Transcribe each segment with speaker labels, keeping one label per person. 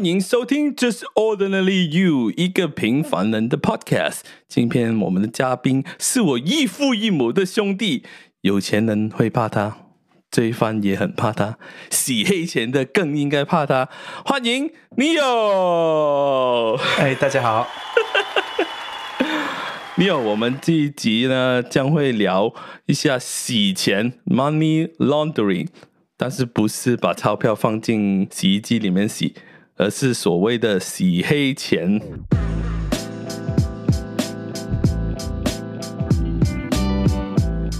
Speaker 1: 欢迎收听《Just Ordinary You》一个平凡人的 Podcast。今天我们的嘉宾是我异父异母的兄弟，有钱人会怕他，罪犯也很怕他，洗黑钱的更应该怕他。欢迎 Neo，
Speaker 2: 哎，大家好。
Speaker 1: Neo，我们这一集呢将会聊一下洗钱 （Money Laundering），但是不是把钞票放进洗衣机里面洗。而是所谓的洗黑钱。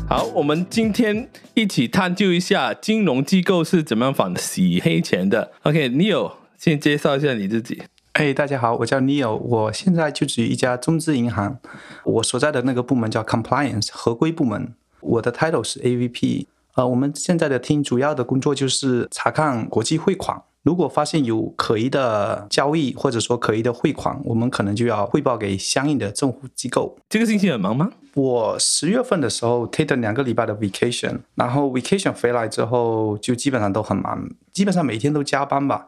Speaker 1: 好，我们今天一起探究一下金融机构是怎么样反洗黑钱的。OK，Neo，先介绍一下你自己。
Speaker 2: 哎，大家好，我叫 Neo，我现在就职于一家中资银行，我所在的那个部门叫 Compliance 合规部门，我的 title 是 AVP。呃，我们现在的 team 主要的工作就是查看国际汇款。如果发现有可疑的交易，或者说可疑的汇款，我们可能就要汇报给相应的政府机构。
Speaker 1: 这个星期很忙吗？
Speaker 2: 我十月份的时候 take 了两个礼拜的 vacation，然后 vacation 回来之后就基本上都很忙，基本上每天都加班吧。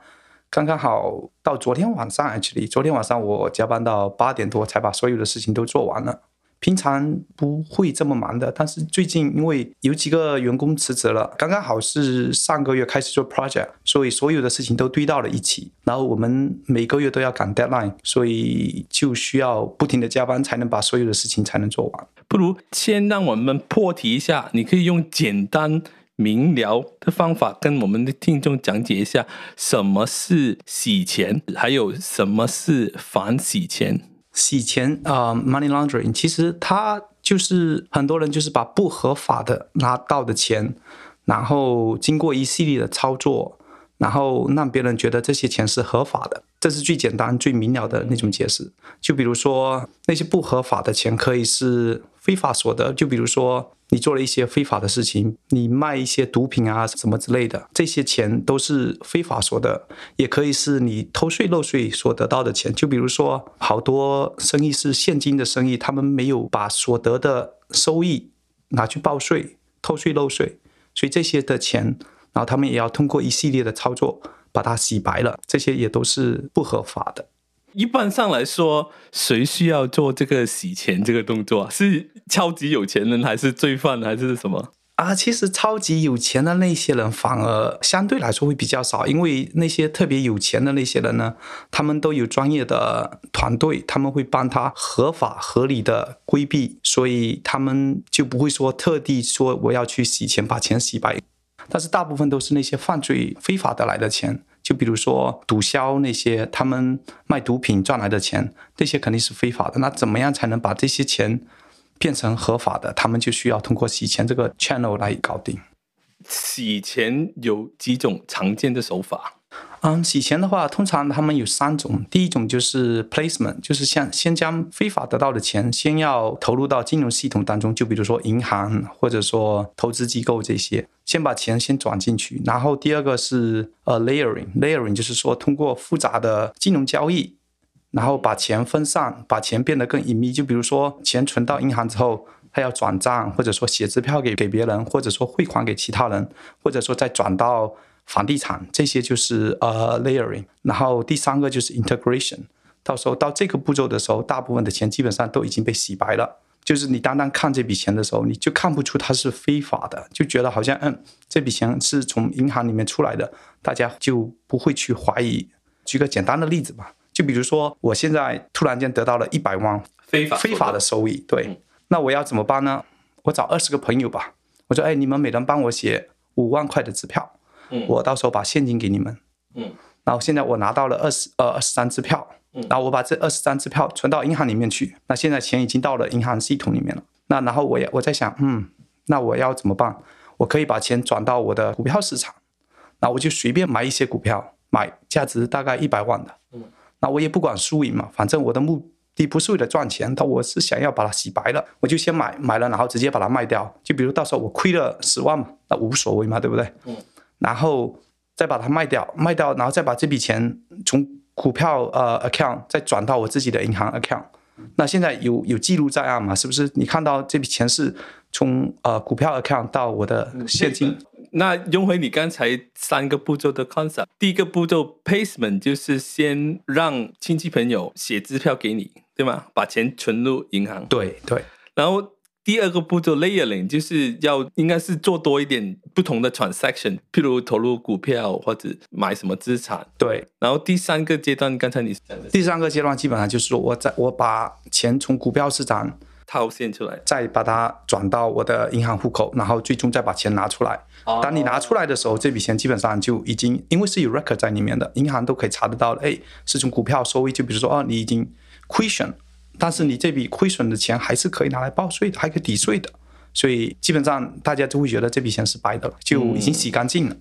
Speaker 2: 刚刚好到昨天晚上，actually，昨天晚上我加班到八点多才把所有的事情都做完了。平常不会这么忙的，但是最近因为有几个员工辞职了，刚刚好是上个月开始做 project，所以所有的事情都堆到了一起。然后我们每个月都要赶 deadline，所以就需要不停的加班才能把所有的事情才能做完。
Speaker 1: 不如先让我们破题一下，你可以用简单明了的方法跟我们的听众讲解一下什么是洗钱，还有什么是反洗钱。
Speaker 2: 洗钱啊、呃，money laundering，其实它就是很多人就是把不合法的拿到的钱，然后经过一系列的操作，然后让别人觉得这些钱是合法的，这是最简单、最明了的那种解释。就比如说那些不合法的钱可以是非法所得，就比如说。你做了一些非法的事情，你卖一些毒品啊什么之类的，这些钱都是非法所得，也可以是你偷税漏税所得到的钱。就比如说，好多生意是现金的生意，他们没有把所得的收益拿去报税，偷税漏税，所以这些的钱，然后他们也要通过一系列的操作把它洗白了，这些也都是不合法的。
Speaker 1: 一般上来说，谁需要做这个洗钱这个动作？是超级有钱人，还是罪犯，还是什么？
Speaker 2: 啊，其实超级有钱的那些人反而相对来说会比较少，因为那些特别有钱的那些人呢，他们都有专业的团队，他们会帮他合法合理的规避，所以他们就不会说特地说我要去洗钱，把钱洗白。但是大部分都是那些犯罪非法得来的钱。就比如说毒枭那些，他们卖毒品赚来的钱，这些肯定是非法的。那怎么样才能把这些钱变成合法的？他们就需要通过洗钱这个 channel 来搞定。
Speaker 1: 洗钱有几种常见的手法？
Speaker 2: 嗯，洗钱的话，通常他们有三种。第一种就是 placement，就是像先将非法得到的钱，先要投入到金融系统当中，就比如说银行或者说投资机构这些，先把钱先转进去。然后第二个是呃 layering，layering 就是说通过复杂的金融交易，然后把钱分散，把钱变得更隐秘。就比如说钱存到银行之后，他要转账，或者说写支票给给别人，或者说汇款给其他人，或者说再转到。房地产这些就是呃 layering，然后第三个就是 integration。到时候到这个步骤的时候，大部分的钱基本上都已经被洗白了。就是你单单看这笔钱的时候，你就看不出它是非法的，就觉得好像嗯，这笔钱是从银行里面出来的，大家就不会去怀疑。举个简单的例子吧，就比如说我现在突然间得到了一百万非法非法的收益，对，那我要怎么办呢？我找二十个朋友吧，我说哎，你们每人帮我写五万块的支票。我到时候把现金给你们，嗯，然后现在我拿到了二十呃二十张支票，嗯，然后我把这二十张支票存到银行里面去，那现在钱已经到了银行系统里面了，那然后我也我在想，嗯，那我要怎么办？我可以把钱转到我的股票市场，那我就随便买一些股票，买价值大概一百万的，嗯，那我也不管输赢嘛，反正我的目的不是为了赚钱，但我是想要把它洗白了，我就先买买了，然后直接把它卖掉，就比如到时候我亏了十万嘛，那无所谓嘛，对不对？嗯。然后再把它卖掉，卖掉，然后再把这笔钱从股票呃 account 再转到我自己的银行 account。那现在有有记录在案嘛？是不是？你看到这笔钱是从呃股票 account 到我的现金？
Speaker 1: 那用回你刚才三个步骤的 concept，第一个步骤 placement 就是先让亲戚朋友写支票给你，对吗？把钱存入银行。
Speaker 2: 对对。
Speaker 1: 然后第二个步骤 layering 就是要应该是做多一点不同的 transaction，譬如投入股票或者买什么资产。
Speaker 2: 对。
Speaker 1: 然后第三个阶段，刚才你讲的
Speaker 2: 第三个阶段基本上就是说我在我把钱从股票市场。
Speaker 1: 套现出来，
Speaker 2: 再把它转到我的银行户口，然后最终再把钱拿出来。当你拿出来的时候，这笔钱基本上就已经，因为是有 record 在里面的，银行都可以查得到。哎，是从股票收益，就比如说，哦，你已经亏损，但是你这笔亏损的钱还是可以拿来报税的，还可以抵税的。所以基本上大家就会觉得这笔钱是白的了，就已经洗干净了。
Speaker 1: 嗯。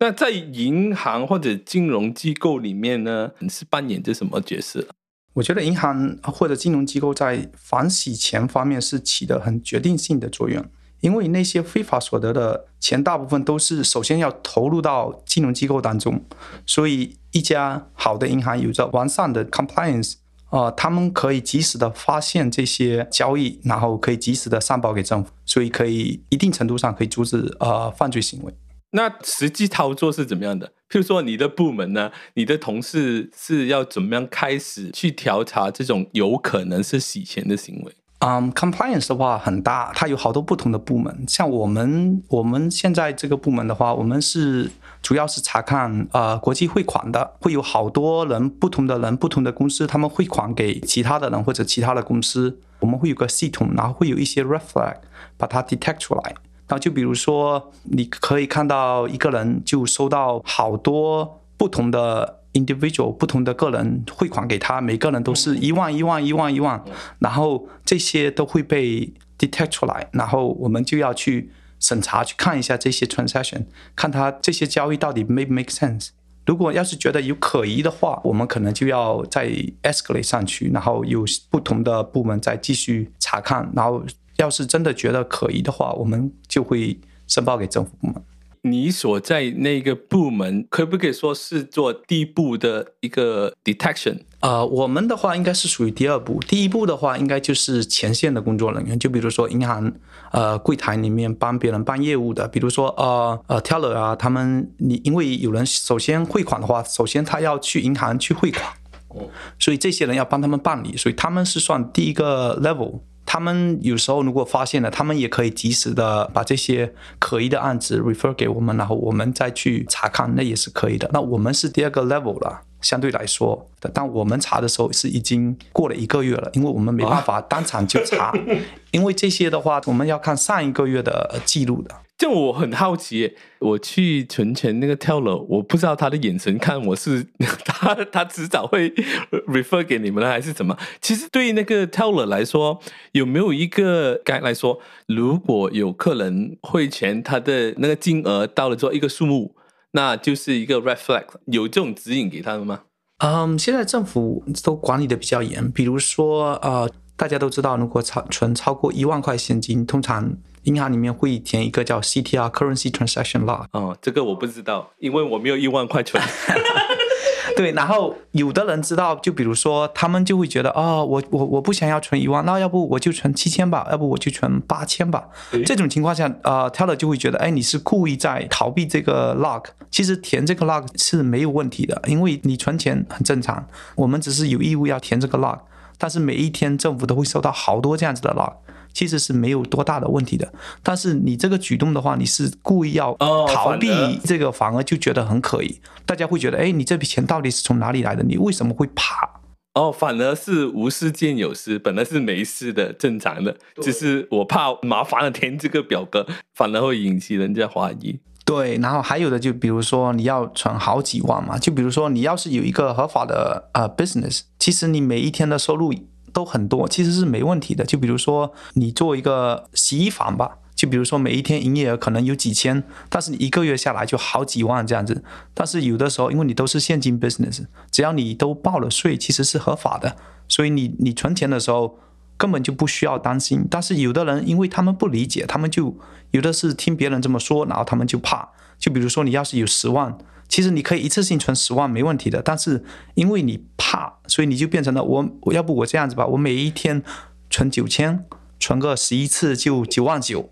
Speaker 1: 那在银行或者金融机构里面呢，你是扮演着什么角色？
Speaker 2: 我觉得银行或者金融机构在反洗钱方面是起的很决定性的作用，因为那些非法所得的钱大部分都是首先要投入到金融机构当中，所以一家好的银行有着完善的 compliance，啊、呃，他们可以及时的发现这些交易，然后可以及时的上报给政府，所以可以一定程度上可以阻止呃犯罪行为。
Speaker 1: 那实际操作是怎么样的？譬如说，你的部门呢，你的同事是要怎么样开始去调查这种有可能是洗钱的行为？
Speaker 2: 嗯、um,，compliance 的话很大，它有好多不同的部门。像我们我们现在这个部门的话，我们是主要是查看呃国际汇款的，会有好多人，不同的人，不同的公司，他们汇款给其他的人或者其他的公司，我们会有个系统，然后会有一些 red flag 把它 detect 出来。然后就比如说，你可以看到一个人就收到好多不同的 individual 不同的个人汇款给他，每个人都是一万一万一万一万，然后这些都会被 detect 出来，然后我们就要去审查，去看一下这些 transaction，看他这些交易到底 make make sense。如果要是觉得有可疑的话，我们可能就要再 escalate 上去，然后有不同的部门再继续查看，然后。要是真的觉得可疑的话，我们就会申报给政府部门。
Speaker 1: 你所在那个部门可不可以说是做第一步的一个 detection？
Speaker 2: 呃，我们的话应该是属于第二步。第一步的话，应该就是前线的工作人员，就比如说银行呃柜台里面帮别人办业务的，比如说呃呃 teller 啊，他们你因为有人首先汇款的话，首先他要去银行去汇款，哦所以这些人要帮他们办理，所以他们是算第一个 level。他们有时候如果发现了，他们也可以及时的把这些可疑的案子 refer 给我们，然后我们再去查看，那也是可以的。那我们是第二个 level 了，相对来说，但我们查的时候是已经过了一个月了，因为我们没办法当场就查，因为这些的话我们要看上一个月的记录的。
Speaker 1: 就我很好奇，我去存钱那个 teller，我不知道他的眼神看我是 他，他迟早会 refer 给你们还是怎么？其实对于那个 teller 来说，有没有一个该来说，如果有客人汇钱，他的那个金额到了之后一个数目，那就是一个 red flag，有这种指引给他们吗？
Speaker 2: 嗯，现在政府都管理的比较严，比如说呃，大家都知道，如果超存超过一万块现金，通常。银行里面会填一个叫 CTR（Currency Transaction Log）。
Speaker 1: 哦，这个我不知道，因为我没有一万块存。
Speaker 2: 对，然后有的人知道，就比如说他们就会觉得，哦，我我我不想要存一万，那要不我就存七千吧，要不我就存八千吧。这种情况下，呃，Teller 就会觉得，哎，你是故意在逃避这个 log。其实填这个 log 是没有问题的，因为你存钱很正常，我们只是有义务要填这个 log。但是每一天政府都会收到好多这样子的 log。其实是没有多大的问题的，但是你这个举动的话，你是故意要逃避这个，反而就觉得很可疑。大家会觉得，哎，你这笔钱到底是从哪里来的？你为什么会怕？
Speaker 1: 哦，反而是无事见有事，本来是没事的，正常的，只是我怕麻烦了填这个表格，反而会引起人家怀疑。
Speaker 2: 对，然后还有的就比如说你要存好几万嘛，就比如说你要是有一个合法的呃 business，其实你每一天的收入。都很多，其实是没问题的。就比如说，你做一个洗衣房吧，就比如说每一天营业额可能有几千，但是你一个月下来就好几万这样子。但是有的时候，因为你都是现金 business，只要你都报了税，其实是合法的，所以你你存钱的时候根本就不需要担心。但是有的人，因为他们不理解，他们就有的是听别人这么说，然后他们就怕。就比如说，你要是有十万。其实你可以一次性存十万没问题的，但是因为你怕，所以你就变成了我，我要不我这样子吧，我每一天存九千，存个十一次就九万九，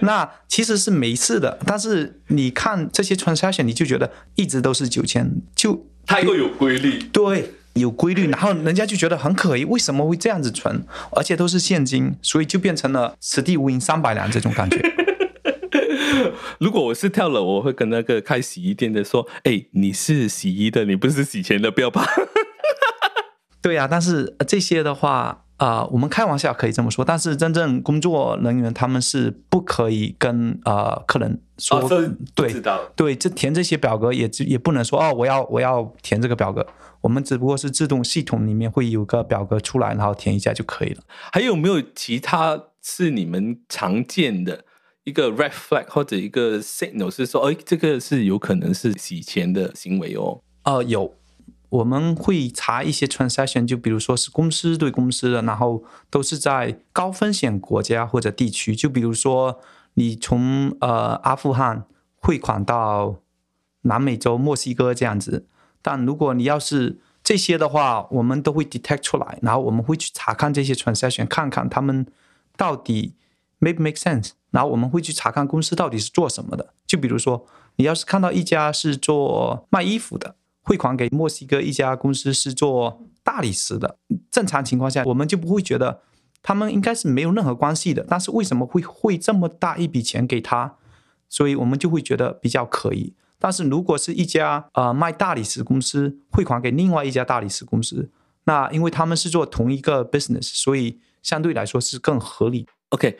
Speaker 2: 那其实是没事的，但是你看这些 transaction，你就觉得一直都是九千，就
Speaker 1: 太过有规律。
Speaker 2: 对，有规律，然后人家就觉得很可疑，为什么会这样子存，而且都是现金，所以就变成了此地无银三百两这种感觉。
Speaker 1: 如果我是跳楼，我会跟那个开洗衣店的说：“哎，你是洗衣的，你不是洗钱的，不要怕。”
Speaker 2: 对呀、啊，但是这些的话。啊、呃，我们开玩笑可以这么说，但是真正工作人员他们是不可以跟呃客人说，
Speaker 1: 哦、
Speaker 2: 对，对，这填这些表格也也不能说哦，我要我要填这个表格，我们只不过是自动系统里面会有个表格出来，然后填一下就可以了。
Speaker 1: 还有没有其他是你们常见的一个 red flag 或者一个 signal 是说，哎，这个是有可能是洗钱的行为哦？
Speaker 2: 呃，有。我们会查一些 transaction，就比如说是公司对公司的，然后都是在高风险国家或者地区，就比如说你从呃阿富汗汇款到南美洲墨西哥这样子。但如果你要是这些的话，我们都会 detect 出来，然后我们会去查看这些 transaction，看看他们到底 make make sense，然后我们会去查看公司到底是做什么的。就比如说你要是看到一家是做卖衣服的。汇款给墨西哥一家公司是做大理石的，正常情况下我们就不会觉得他们应该是没有任何关系的，但是为什么会汇这么大一笔钱给他？所以我们就会觉得比较可疑。但是如果是一家呃卖大理石公司汇款给另外一家大理石公司，那因为他们是做同一个 business，所以相对来说是更合理。
Speaker 1: OK，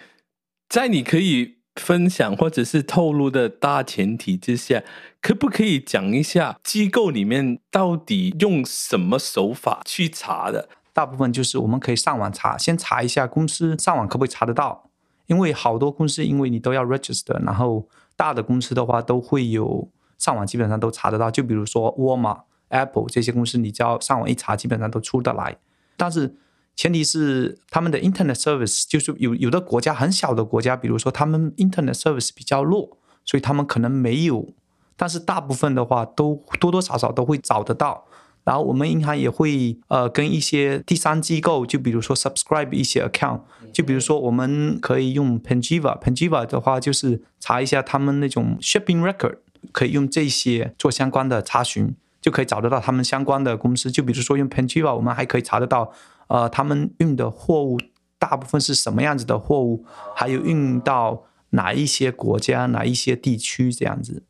Speaker 1: 在你可以。分享或者是透露的大前提之下，可不可以讲一下机构里面到底用什么手法去查的？
Speaker 2: 大部分就是我们可以上网查，先查一下公司上网可不可以查得到，因为好多公司因为你都要 register，然后大的公司的话都会有上网基本上都查得到，就比如说沃尔玛、Apple 这些公司，你只要上网一查，基本上都出得来，但是。前提是他们的 Internet service 就是有有的国家很小的国家，比如说他们 Internet service 比较弱，所以他们可能没有。但是大部分的话都多多少少都会找得到。然后我们银行也会呃跟一些第三机构，就比如说 subscribe 一些 account，就比如说我们可以用 Panjiva，Panjiva 的话就是查一下他们那种 shipping record，可以用这些做相关的查询，就可以找得到他们相关的公司。就比如说用 Panjiva，我们还可以查得到。呃，他们运的货物大部分是什么样子的货物？还有运到哪一些国家、哪一些地区这样子。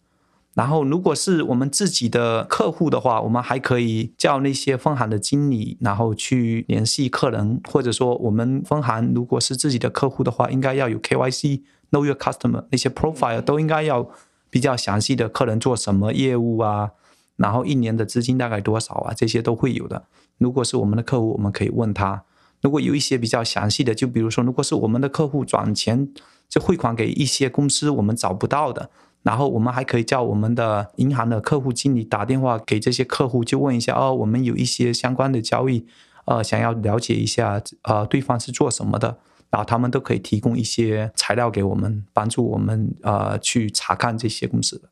Speaker 2: 然后，如果是我们自己的客户的话，我们还可以叫那些分行的经理，然后去联系客人，或者说我们分行如果是自己的客户的话，应该要有 KYC、Know Your Customer 那些 profile 都应该要比较详细的，客人做什么业务啊，然后一年的资金大概多少啊，这些都会有的。如果是我们的客户，我们可以问他。如果有一些比较详细的，就比如说，如果是我们的客户转钱就汇款给一些公司，我们找不到的，然后我们还可以叫我们的银行的客户经理打电话给这些客户，就问一下哦，我们有一些相关的交易，呃，想要了解一下，呃，对方是做什么的，然后他们都可以提供一些材料给我们，帮助我们呃去查看这些公司的。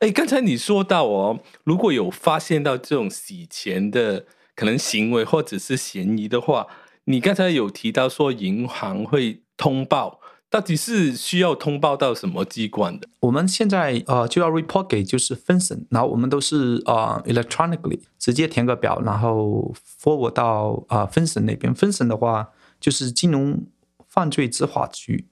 Speaker 1: 哎，刚才你说到哦，如果有发现到这种洗钱的。可能行为或者是嫌疑的话，你刚才有提到说银行会通报，到底是需要通报到什么机关的？
Speaker 2: 我们现在呃就要 report 给就是 FinCEN，然后我们都是呃 electronically 直接填个表，然后 forward 到呃 FinCEN 那边。FinCEN 的话就是金融犯罪执法局，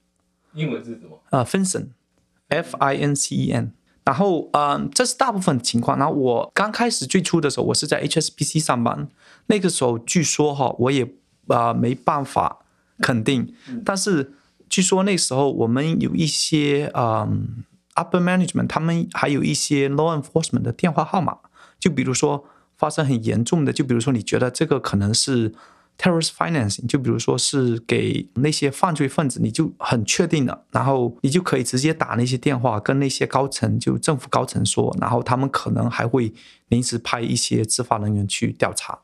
Speaker 1: 英文是什么？
Speaker 2: 呃 FinCEN，F I N C E N。然后，嗯，这是大部分情况。然后我刚开始最初的时候，我是在 HSBC 上班，那个时候据说哈，我也、呃、没办法肯定。但是据说那时候我们有一些嗯 upper management，他们还有一些 law enforcement 的电话号码，就比如说发生很严重的，就比如说你觉得这个可能是。Terrorist financing，就比如说是给那些犯罪分子，你就很确定了，然后你就可以直接打那些电话，跟那些高层，就政府高层说，然后他们可能还会临时派一些执法人员去调查，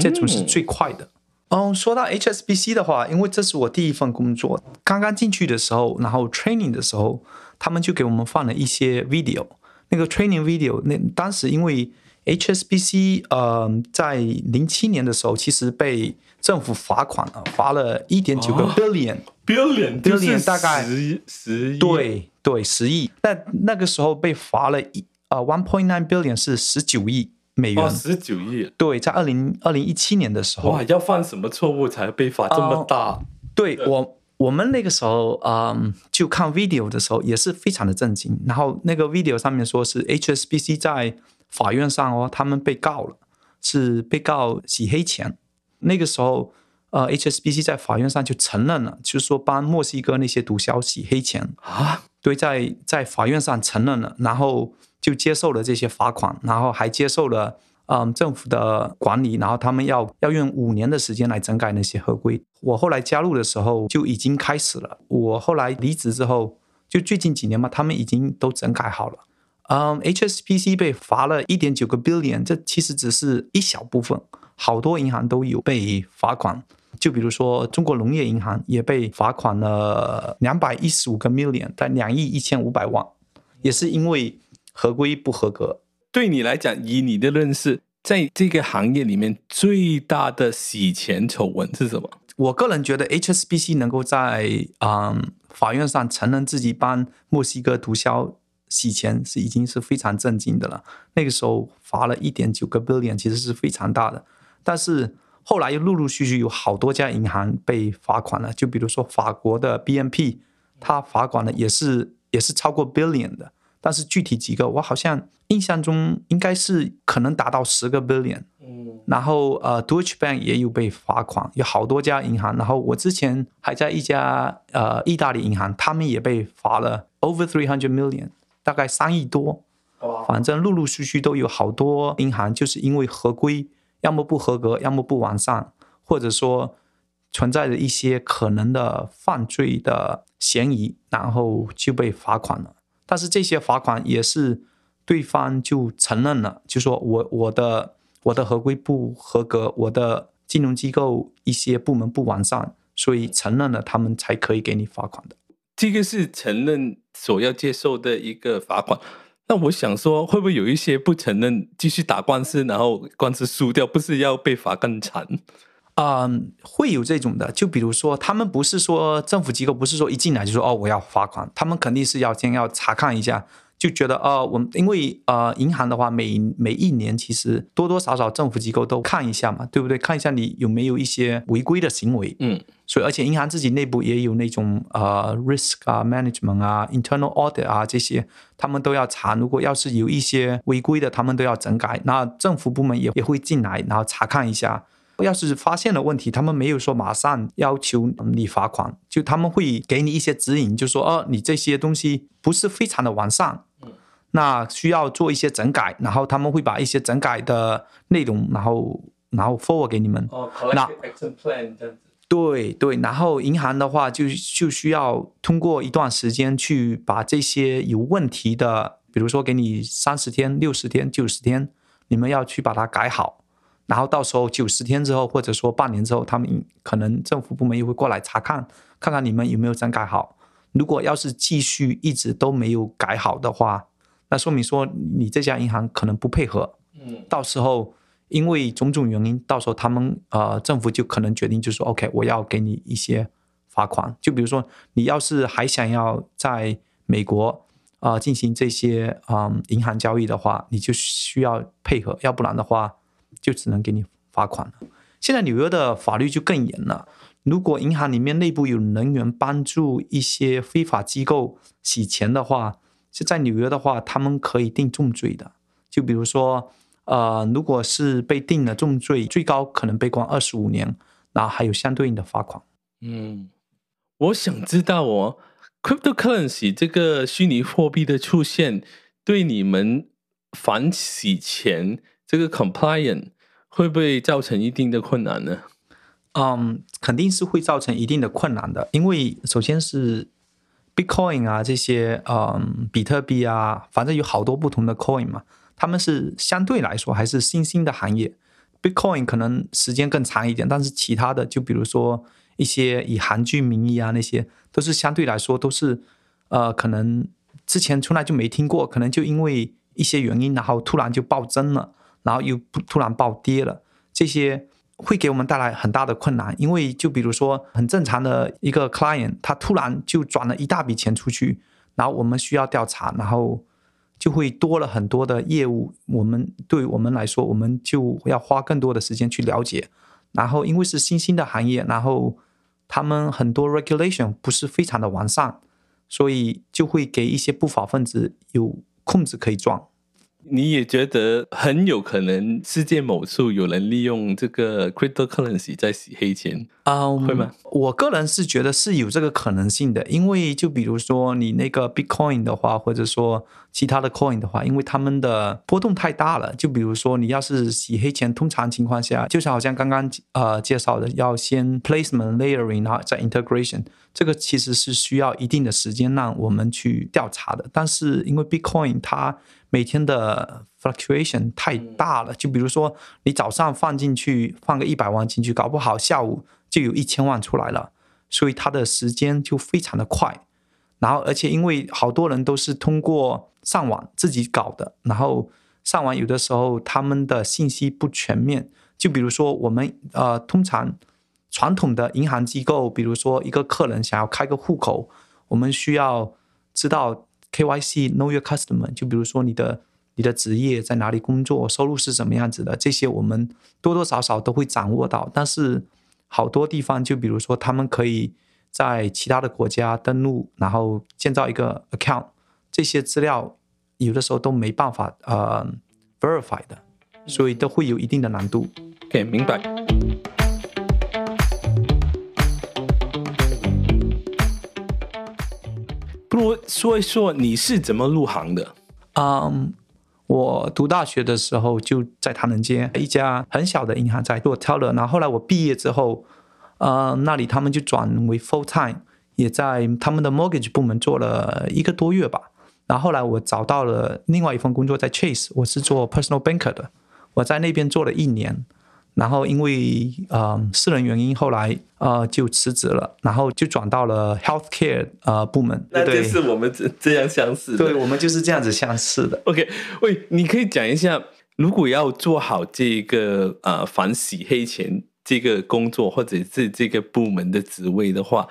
Speaker 2: 这种是最快的。嗯，说到 HSBC 的话，因为这是我第一份工作，刚刚进去的时候，然后 training 的时候，他们就给我们放了一些 video，那个 training video，那当时因为 HSBC，呃，在零七年的时候，其实被政府罚款了，罚了一点九个 billion，billion
Speaker 1: billion
Speaker 2: 大概
Speaker 1: 十十亿，
Speaker 2: 对对十亿。但那个时候被罚了一呃 one point nine billion 是十九亿美元，
Speaker 1: 十九亿。
Speaker 2: 对，在二零二零一七年的时候，
Speaker 1: 哇，要犯什么错误才被罚这么大？呃、
Speaker 2: 对，对我我们那个时候嗯，就看 video 的时候也是非常的震惊。然后那个 video 上面说是 HSBC 在法院上哦，他们被告了，是被告洗黑钱。那个时候，呃，HSBC 在法院上就承认了，就是说帮墨西哥那些毒枭洗黑钱啊，对，在在法院上承认了，然后就接受了这些罚款，然后还接受了嗯、呃、政府的管理，然后他们要要用五年的时间来整改那些合规。我后来加入的时候就已经开始了，我后来离职之后，就最近几年嘛，他们已经都整改好了。嗯，HSBC 被罚了一点九个 billion，这其实只是一小部分。好多银行都有被罚款，就比如说中国农业银行也被罚款了两百一十五个 million，在两亿一千五百万，也是因为合规不合格。
Speaker 1: 对你来讲，以你的认识，在这个行业里面最大的洗钱丑闻是什么？
Speaker 2: 我个人觉得 HSBC 能够在嗯法院上承认自己帮墨西哥毒枭洗钱是已经是非常震惊的了。那个时候罚了一点九个 billion，其实是非常大的。但是后来又陆陆续续有好多家银行被罚款了，就比如说法国的 BNP，它罚款了也是也是超过 billion 的，但是具体几个我好像印象中应该是可能达到十个 billion。嗯，然后呃，Deutsche Bank 也有被罚款，有好多家银行。然后我之前还在一家呃意大利银行，他们也被罚了 over three hundred million，大概三亿多。反正陆陆续续都有好多银行就是因为合规。要么不合格，要么不完善，或者说存在着一些可能的犯罪的嫌疑，然后就被罚款了。但是这些罚款也是对方就承认了，就说我我的我的合规不合格，我的金融机构一些部门不完善，所以承认了，他们才可以给你罚款的。
Speaker 1: 这个是承认所要接受的一个罚款。那我想说，会不会有一些不承认，继续打官司，然后官司输掉，不是要被罚更惨？
Speaker 2: 啊，会有这种的。就比如说，他们不是说政府机构，不是说一进来就说哦，我要罚款，他们肯定是要先要查看一下。就觉得呃，我们因为呃，银行的话，每每一年其实多多少少政府机构都看一下嘛，对不对？看一下你有没有一些违规的行为。嗯，所以而且银行自己内部也有那种呃 risk 啊、management 啊、internal audit 啊这些，他们都要查。如果要是有一些违规的，他们都要整改。那政府部门也也会进来，然后查看一下。要是发现了问题，他们没有说马上要求你罚款，就他们会给你一些指引，就说哦，你这些东西不是非常的完善，那需要做一些整改，然后他们会把一些整改的内容，然后然后 forward 给你们。
Speaker 1: 哦，collective action plan 这样子。
Speaker 2: 对对，然后银行的话就就需要通过一段时间去把这些有问题的，比如说给你三十天、六十天、九十天，你们要去把它改好。然后到时候九十天之后，或者说半年之后，他们可能政府部门又会过来查看，看看你们有没有整改好。如果要是继续一直都没有改好的话，那说明说你这家银行可能不配合。嗯，到时候因为种种原因，到时候他们呃政府就可能决定就说 OK，我要给你一些罚款。就比如说你要是还想要在美国啊、呃、进行这些嗯、呃、银行交易的话，你就需要配合，要不然的话。就只能给你罚款了。现在纽约的法律就更严了。如果银行里面内部有人员帮助一些非法机构洗钱的话，就在纽约的话，他们可以定重罪的。就比如说，呃，如果是被定了重罪，最高可能被关二十五年，然后还有相对应的罚款。
Speaker 1: 嗯，我想知道哦，cryptocurrency 这个虚拟货币的出现，对你们反洗钱，这个 compliance 会不会造成一定的困难呢？
Speaker 2: 嗯，肯定是会造成一定的困难的，因为首先是 Bitcoin 啊这些，嗯，比特币啊，反正有好多不同的 coin 嘛，他们是相对来说还是新兴的行业。Bitcoin 可能时间更长一点，但是其他的就比如说一些以韩剧名义啊那些，都是相对来说都是，呃，可能之前从来就没听过，可能就因为一些原因，然后突然就暴增了。然后又突然暴跌了，这些会给我们带来很大的困难，因为就比如说很正常的一个 client，他突然就转了一大笔钱出去，然后我们需要调查，然后就会多了很多的业务。我们对我们来说，我们就要花更多的时间去了解。然后因为是新兴的行业，然后他们很多 regulation 不是非常的完善，所以就会给一些不法分子有空子可以钻。
Speaker 1: 你也觉得很有可能世界某处有人利用这个 cryptocurrency 在洗黑钱啊？Um, 会吗？
Speaker 2: 我个人是觉得是有这个可能性的，因为就比如说你那个 Bitcoin 的话，或者说其他的 coin 的话，因为他们的波动太大了。就比如说你要是洗黑钱，通常情况下，就是好像刚刚呃介绍的，要先 placement layering，然后再 integration，这个其实是需要一定的时间让我们去调查的。但是因为 Bitcoin 它每天的 fluctuation 太大了，就比如说你早上放进去，放个一百万进去，搞不好下午就有一千万出来了，所以它的时间就非常的快。然后，而且因为好多人都是通过上网自己搞的，然后上网有的时候他们的信息不全面，就比如说我们呃，通常传统的银行机构，比如说一个客人想要开个户口，我们需要知道。KYC Know Your Customer，就比如说你的你的职业在哪里工作，收入是什么样子的，这些我们多多少少都会掌握到。但是好多地方，就比如说他们可以在其他的国家登录，然后建造一个 account，这些资料有的时候都没办法呃 verify 的，所以都会有一定的难度。
Speaker 1: OK，明白。不如说一说你是怎么入行的？
Speaker 2: 嗯我读大学的时候就在唐人街一家很小的银行在做 teller，然后后来我毕业之后，呃，那里他们就转为 full time，也在他们的 mortgage 部门做了一个多月吧。然后后来我找到了另外一份工作在 Chase，我是做 personal banker 的，我在那边做了一年。然后因为呃私人原因，后来呃就辞职了，然后就转到了 healthcare 呃部门。
Speaker 1: 那就是我们这这样相似的。
Speaker 2: 对，我们就是这样子相似的。
Speaker 1: OK，喂，你可以讲一下，如果要做好这个呃反洗黑钱这个工作，或者是这个部门的职位的话，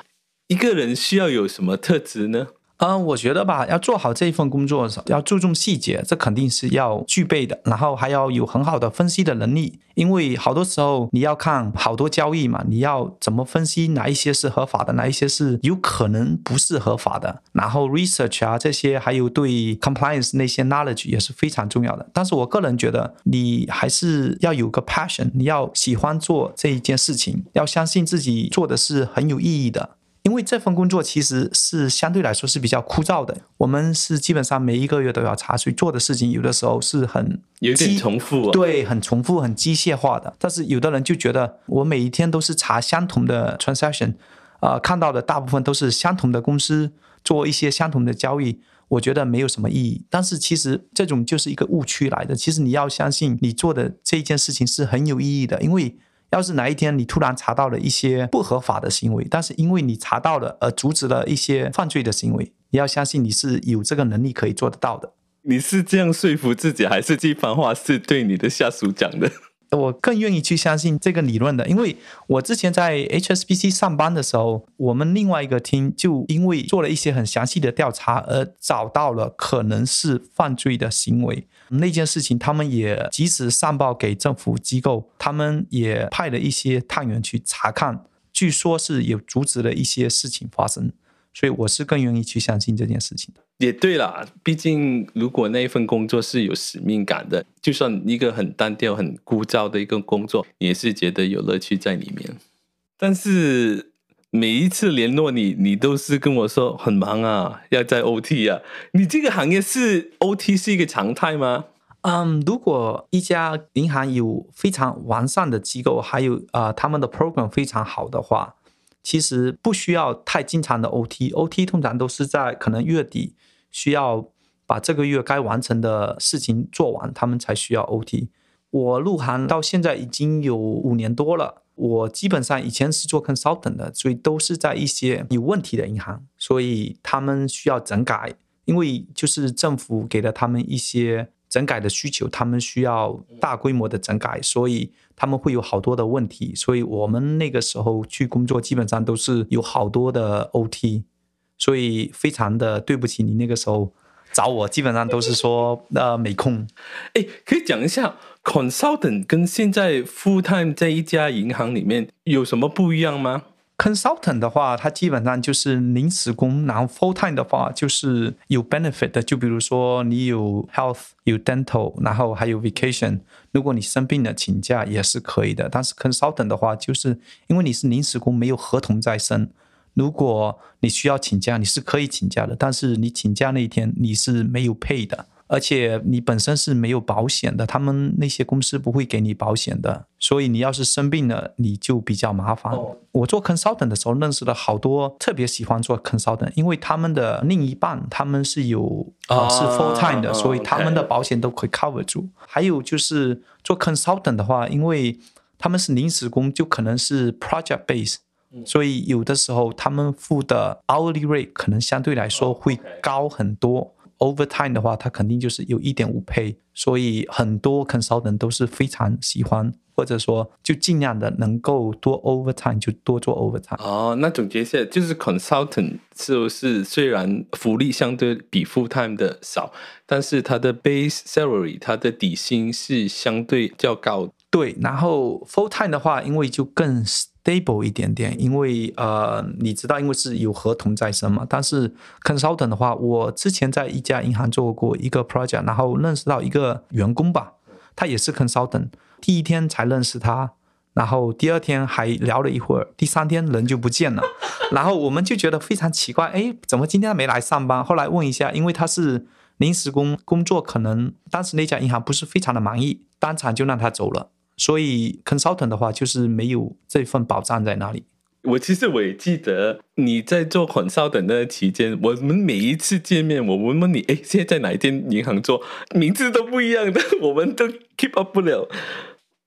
Speaker 1: 一个人需要有什么特质呢？
Speaker 2: 嗯、我觉得吧，要做好这一份工作，要注重细节，这肯定是要具备的。然后还要有很好的分析的能力，因为好多时候你要看好多交易嘛，你要怎么分析哪一些是合法的，哪一些是有可能不是合法的。然后 research 啊这些，还有对 compliance 那些 knowledge 也是非常重要的。但是我个人觉得，你还是要有个 passion，你要喜欢做这一件事情，要相信自己做的是很有意义的。因为这份工作其实是相对来说是比较枯燥的，我们是基本上每一个月都要查，所以做的事情有的时候是很
Speaker 1: 有点重复，
Speaker 2: 对，很重复、很机械化的。但是有的人就觉得我每一天都是查相同的 transaction，啊、呃，看到的大部分都是相同的公司做一些相同的交易，我觉得没有什么意义。但是其实这种就是一个误区来的。其实你要相信你做的这一件事情是很有意义的，因为。要是哪一天你突然查到了一些不合法的行为，但是因为你查到了而阻止了一些犯罪的行为，你要相信你是有这个能力可以做得到的。
Speaker 1: 你是这样说服自己，还是这番话是对你的下属讲的？
Speaker 2: 我更愿意去相信这个理论的，因为我之前在 HSBC 上班的时候，我们另外一个厅就因为做了一些很详细的调查，而找到了可能是犯罪的行为。那件事情，他们也及时上报给政府机构，他们也派了一些探员去查看，据说是有阻止了一些事情发生，所以我是更愿意去相信这件事情的。
Speaker 1: 也对啦，毕竟如果那一份工作是有使命感的，就算一个很单调、很枯燥的一个工作，你也是觉得有乐趣在里面。但是每一次联络你，你都是跟我说很忙啊，要在 OT 啊。你这个行业是 OT 是一个常态吗？
Speaker 2: 嗯，如果一家银行有非常完善的机构，还有啊、他们的 program 非常好的话，其实不需要太经常的 OT。OT 通常都是在可能月底。需要把这个月该完成的事情做完，他们才需要 OT。我入行到现在已经有五年多了，我基本上以前是做 consultant 的，所以都是在一些有问题的银行，所以他们需要整改，因为就是政府给了他们一些。整改的需求，他们需要大规模的整改，所以他们会有好多的问题。所以我们那个时候去工作，基本上都是有好多的 OT，所以非常的对不起你那个时候找我，基本上都是说呃没空。
Speaker 1: 哎，可以讲一下 consultant 跟现在 full time 在一家银行里面有什么不一样吗
Speaker 2: ？Consultant 的话，它基本上就是临时工，然后 full time 的话就是有 benefit 的，就比如说你有 health、有 dental，然后还有 vacation。如果你生病了请假也是可以的。但是 consultant 的话，就是因为你是临时工，没有合同在身，如果你需要请假，你是可以请假的，但是你请假那一天你是没有 pay 的。而且你本身是没有保险的，他们那些公司不会给你保险的，所以你要是生病了，你就比较麻烦。Oh. 我做 consultant 的时候认识了好多特别喜欢做 consultant，因为他们的另一半他们是有、uh, 是 full time 的，所以他们的保险都可以 cover 住。还有就是做 consultant 的话，因为他们是临时工，就可能是 project base，所以有的时候他们付的 hourly rate 可能相对来说会高很多。Overtime 的话，它肯定就是有一点五倍，所以很多 consultant 都是非常喜欢，或者说就尽量的能够多 overtime 就多做 overtime。
Speaker 1: 哦，那总结一下，就是 consultant 是不是虽然福利相对比 full time 的少，但是它的 base salary 它的底薪是相对较高。
Speaker 2: 对，然后 full time 的话，因为就更 stable 一点点，因为呃，你知道，因为是有合同在身嘛。但是 consultant 的话，我之前在一家银行做过一个 project，然后认识到一个员工吧，他也是 consultant，第一天才认识他，然后第二天还聊了一会儿，第三天人就不见了，然后我们就觉得非常奇怪，哎，怎么今天没来上班？后来问一下，因为他是临时工，工作可能当时那家银行不是非常的满意，当场就让他走了。所以 consultant 的话，就是没有这份保障在哪里。
Speaker 1: 我其实我也记得你在做 consultant 那期间，我们每一次见面，我问问你，哎，现在在哪一间银行做？名字都不一样的，我们都 keep up 不了。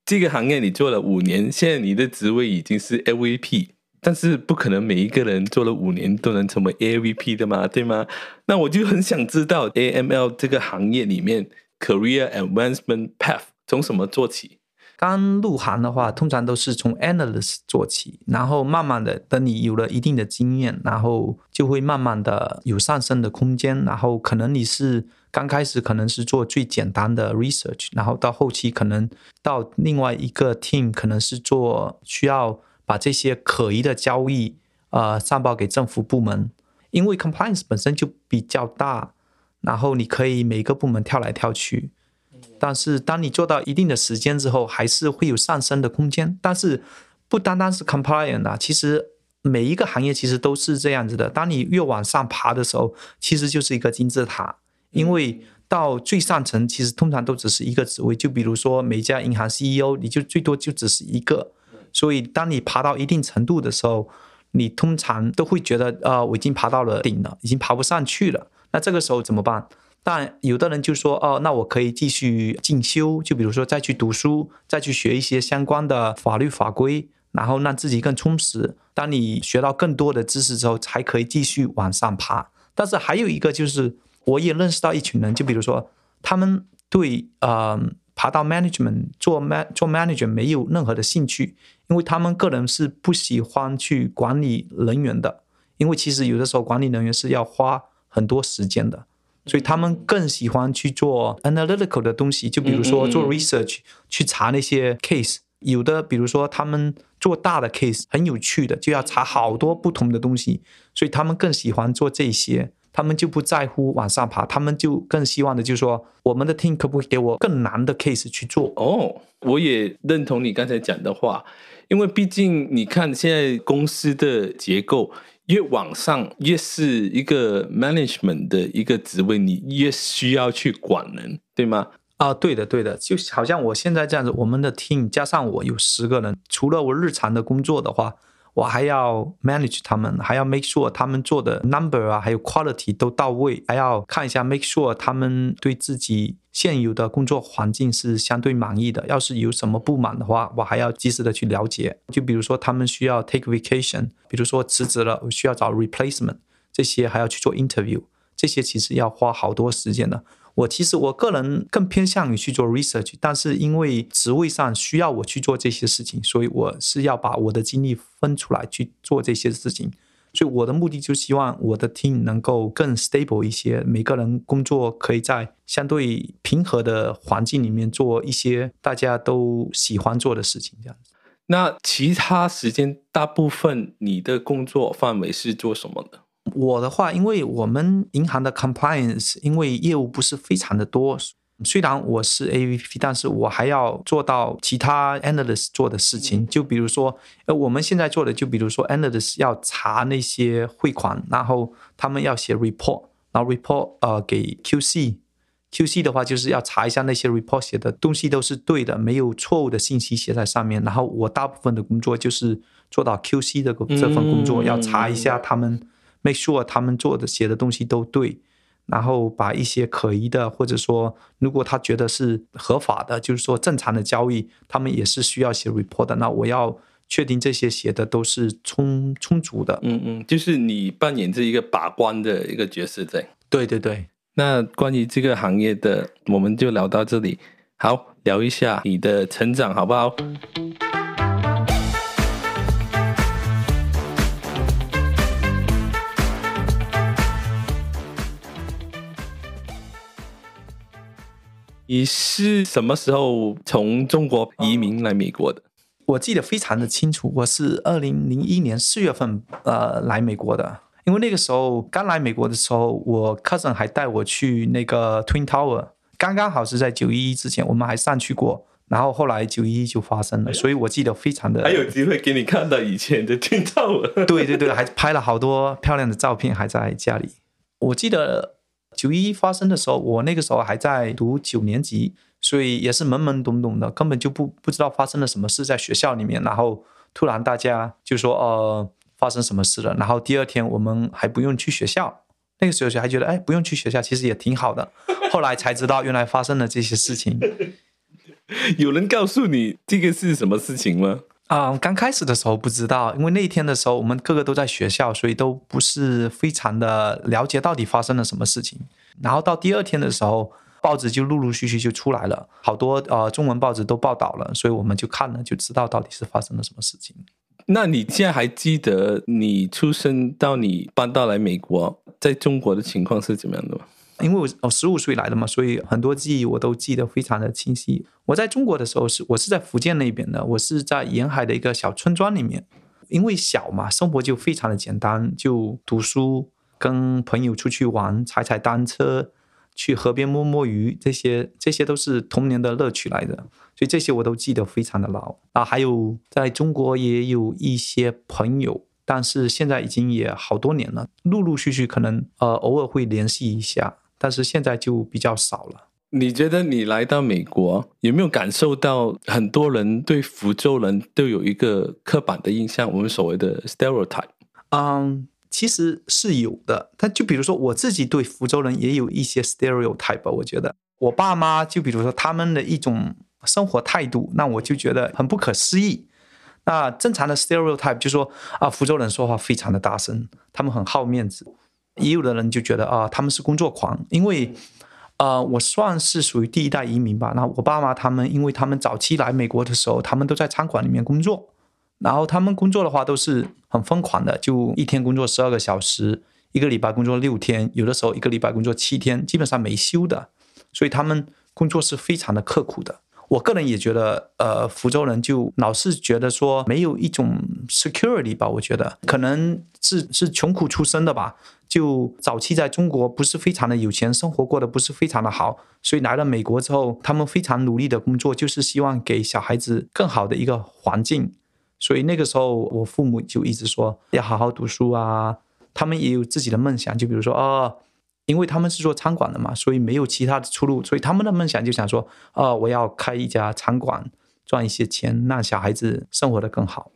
Speaker 1: 这个行业你做了五年，现在你的职位已经是 AVP，但是不可能每一个人做了五年都能成为 AVP 的嘛，对吗？那我就很想知道 AML 这个行业里面 career advancement path 从什么做起？
Speaker 2: 刚入行的话，通常都是从 analyst 做起，然后慢慢的，等你有了一定的经验，然后就会慢慢的有上升的空间。然后可能你是刚开始可能是做最简单的 research，然后到后期可能到另外一个 team，可能是做需要把这些可疑的交易呃上报给政府部门，因为 compliance 本身就比较大，然后你可以每个部门跳来跳去。但是，当你做到一定的时间之后，还是会有上升的空间。但是，不单单是 compliance 啊，其实每一个行业其实都是这样子的。当你越往上爬的时候，其实就是一个金字塔。因为到最上层，其实通常都只是一个职位。就比如说，每家银行 CEO，你就最多就只是一个。所以，当你爬到一定程度的时候，你通常都会觉得，呃，我已经爬到了顶了，已经爬不上去了。那这个时候怎么办？但有的人就说哦，那我可以继续进修，就比如说再去读书，再去学一些相关的法律法规，然后让自己更充实。当你学到更多的知识之后，才可以继续往上爬。但是还有一个就是，我也认识到一群人，就比如说他们对呃爬到 management 做 man 做 manager 没有任何的兴趣，因为他们个人是不喜欢去管理人员的，因为其实有的时候管理人员是要花很多时间的。所以他们更喜欢去做 analytical 的东西，就比如说做 research，去查那些 case。有的，比如说他们做大的 case 很有趣的，就要查好多不同的东西，所以他们更喜欢做这些。他们就不在乎往上爬，他们就更希望的就是说，我们的 team 可不可以给我更难的 case 去做？
Speaker 1: 哦，我也认同你刚才讲的话，因为毕竟你看现在公司的结构。越往上，越是一个 management 的一个职位，你越需要去管人，对吗？
Speaker 2: 啊，对的，对的，就好像我现在这样子，我们的 team 加上我有十个人，除了我日常的工作的话。我还要 manage 他们，还要 make sure 他们做的 number 啊，还有 quality 都到位，还要看一下 make sure 他们对自己现有的工作环境是相对满意的。要是有什么不满的话，我还要及时的去了解。就比如说他们需要 take vacation，比如说辞职了，我需要找 replacement，这些还要去做 interview，这些其实要花好多时间的。我其实我个人更偏向于去做 research，但是因为职位上需要我去做这些事情，所以我是要把我的精力分出来去做这些事情。所以我的目的就希望我的 team 能够更 stable 一些，每个人工作可以在相对平和的环境里面做一些大家都喜欢做的事情，这样子。
Speaker 1: 那其他时间大部分你的工作范围是做什么的？
Speaker 2: 我的话，因为我们银行的 compliance，因为业务不是非常的多。虽然我是 AVP，但是我还要做到其他 analyst 做的事情。就比如说，呃，我们现在做的，就比如说 analyst 要查那些汇款，然后他们要写 report，然后 report 呃给 QC，QC 的话就是要查一下那些 report 写的东西都是对的，没有错误的信息写在上面。然后我大部分的工作就是做到 QC 的这份工作，要查一下他们，make sure 他们做的写的东西都对。然后把一些可疑的，或者说如果他觉得是合法的，就是说正常的交易，他们也是需要写 report 的。那我要确定这些写的都是充充足的。
Speaker 1: 嗯嗯，就是你扮演这一个把关的一个角色在。
Speaker 2: 对对对。
Speaker 1: 那关于这个行业的，我们就聊到这里。好，聊一下你的成长，好不好？你是什么时候从中国移民来美国的？
Speaker 2: 我记得非常的清楚，我是二零零一年四月份呃来美国的。因为那个时候刚来美国的时候，我 cousin 还带我去那个 Twin Tower，刚刚好是在九一一之前，我们还上去过。然后后来九一一就发生了，所以我记得非常的。
Speaker 1: 还有机会给你看到以前的 Twin Tower。
Speaker 2: 对对对，还拍了好多漂亮的照片，还在家里。我记得。九一一发生的时候，我那个时候还在读九年级，所以也是懵懵懂懂的，根本就不不知道发生了什么事在学校里面。然后突然大家就说：“呃，发生什么事了？”然后第二天我们还不用去学校，那个时候就还觉得：“哎，不用去学校，其实也挺好的。”后来才知道原来发生了这些事情。
Speaker 1: 有人告诉你这个是什么事情吗？
Speaker 2: 啊、嗯，刚开始的时候不知道，因为那一天的时候我们个个都在学校，所以都不是非常的了解到底发生了什么事情。然后到第二天的时候，报纸就陆陆续续就出来了，好多呃中文报纸都报道了，所以我们就看了，就知道到底是发生了什么事情。
Speaker 1: 那你现在还记得你出生到你搬到来美国，在中国的情况是怎么样的吗？
Speaker 2: 因为我我十五岁来的嘛，所以很多记忆我都记得非常的清晰。我在中国的时候是，我是在福建那边的，我是在沿海的一个小村庄里面。因为小嘛，生活就非常的简单，就读书，跟朋友出去玩，踩踩单车，去河边摸摸鱼，这些这些都是童年的乐趣来的。所以这些我都记得非常的牢。啊，还有在中国也有一些朋友，但是现在已经也好多年了，陆陆续续可能呃偶尔会联系一下。但是现在就比较少了。
Speaker 1: 你觉得你来到美国，有没有感受到很多人对福州人都有一个刻板的印象？我们所谓的 stereotype。
Speaker 2: 嗯，其实是有的。但就比如说我自己对福州人也有一些 stereotype。我觉得我爸妈就比如说他们的一种生活态度，那我就觉得很不可思议。那正常的 stereotype 就是说啊，福州人说话非常的大声，他们很好面子。也有的人就觉得啊，他们是工作狂，因为，呃，我算是属于第一代移民吧。那我爸妈他们，因为他们早期来美国的时候，他们都在餐馆里面工作，然后他们工作的话都是很疯狂的，就一天工作十二个小时，一个礼拜工作六天，有的时候一个礼拜工作七天，基本上没休的，所以他们工作是非常的刻苦的。我个人也觉得，呃，福州人就老是觉得说没有一种 security 吧，我觉得可能是是穷苦出身的吧。就早期在中国不是非常的有钱，生活过得不是非常的好，所以来了美国之后，他们非常努力的工作，就是希望给小孩子更好的一个环境。所以那个时候，我父母就一直说要好好读书啊。他们也有自己的梦想，就比如说哦，因为他们是做餐馆的嘛，所以没有其他的出路，所以他们的梦想就想说哦，我要开一家餐馆，赚一些钱，让小孩子生活得更好。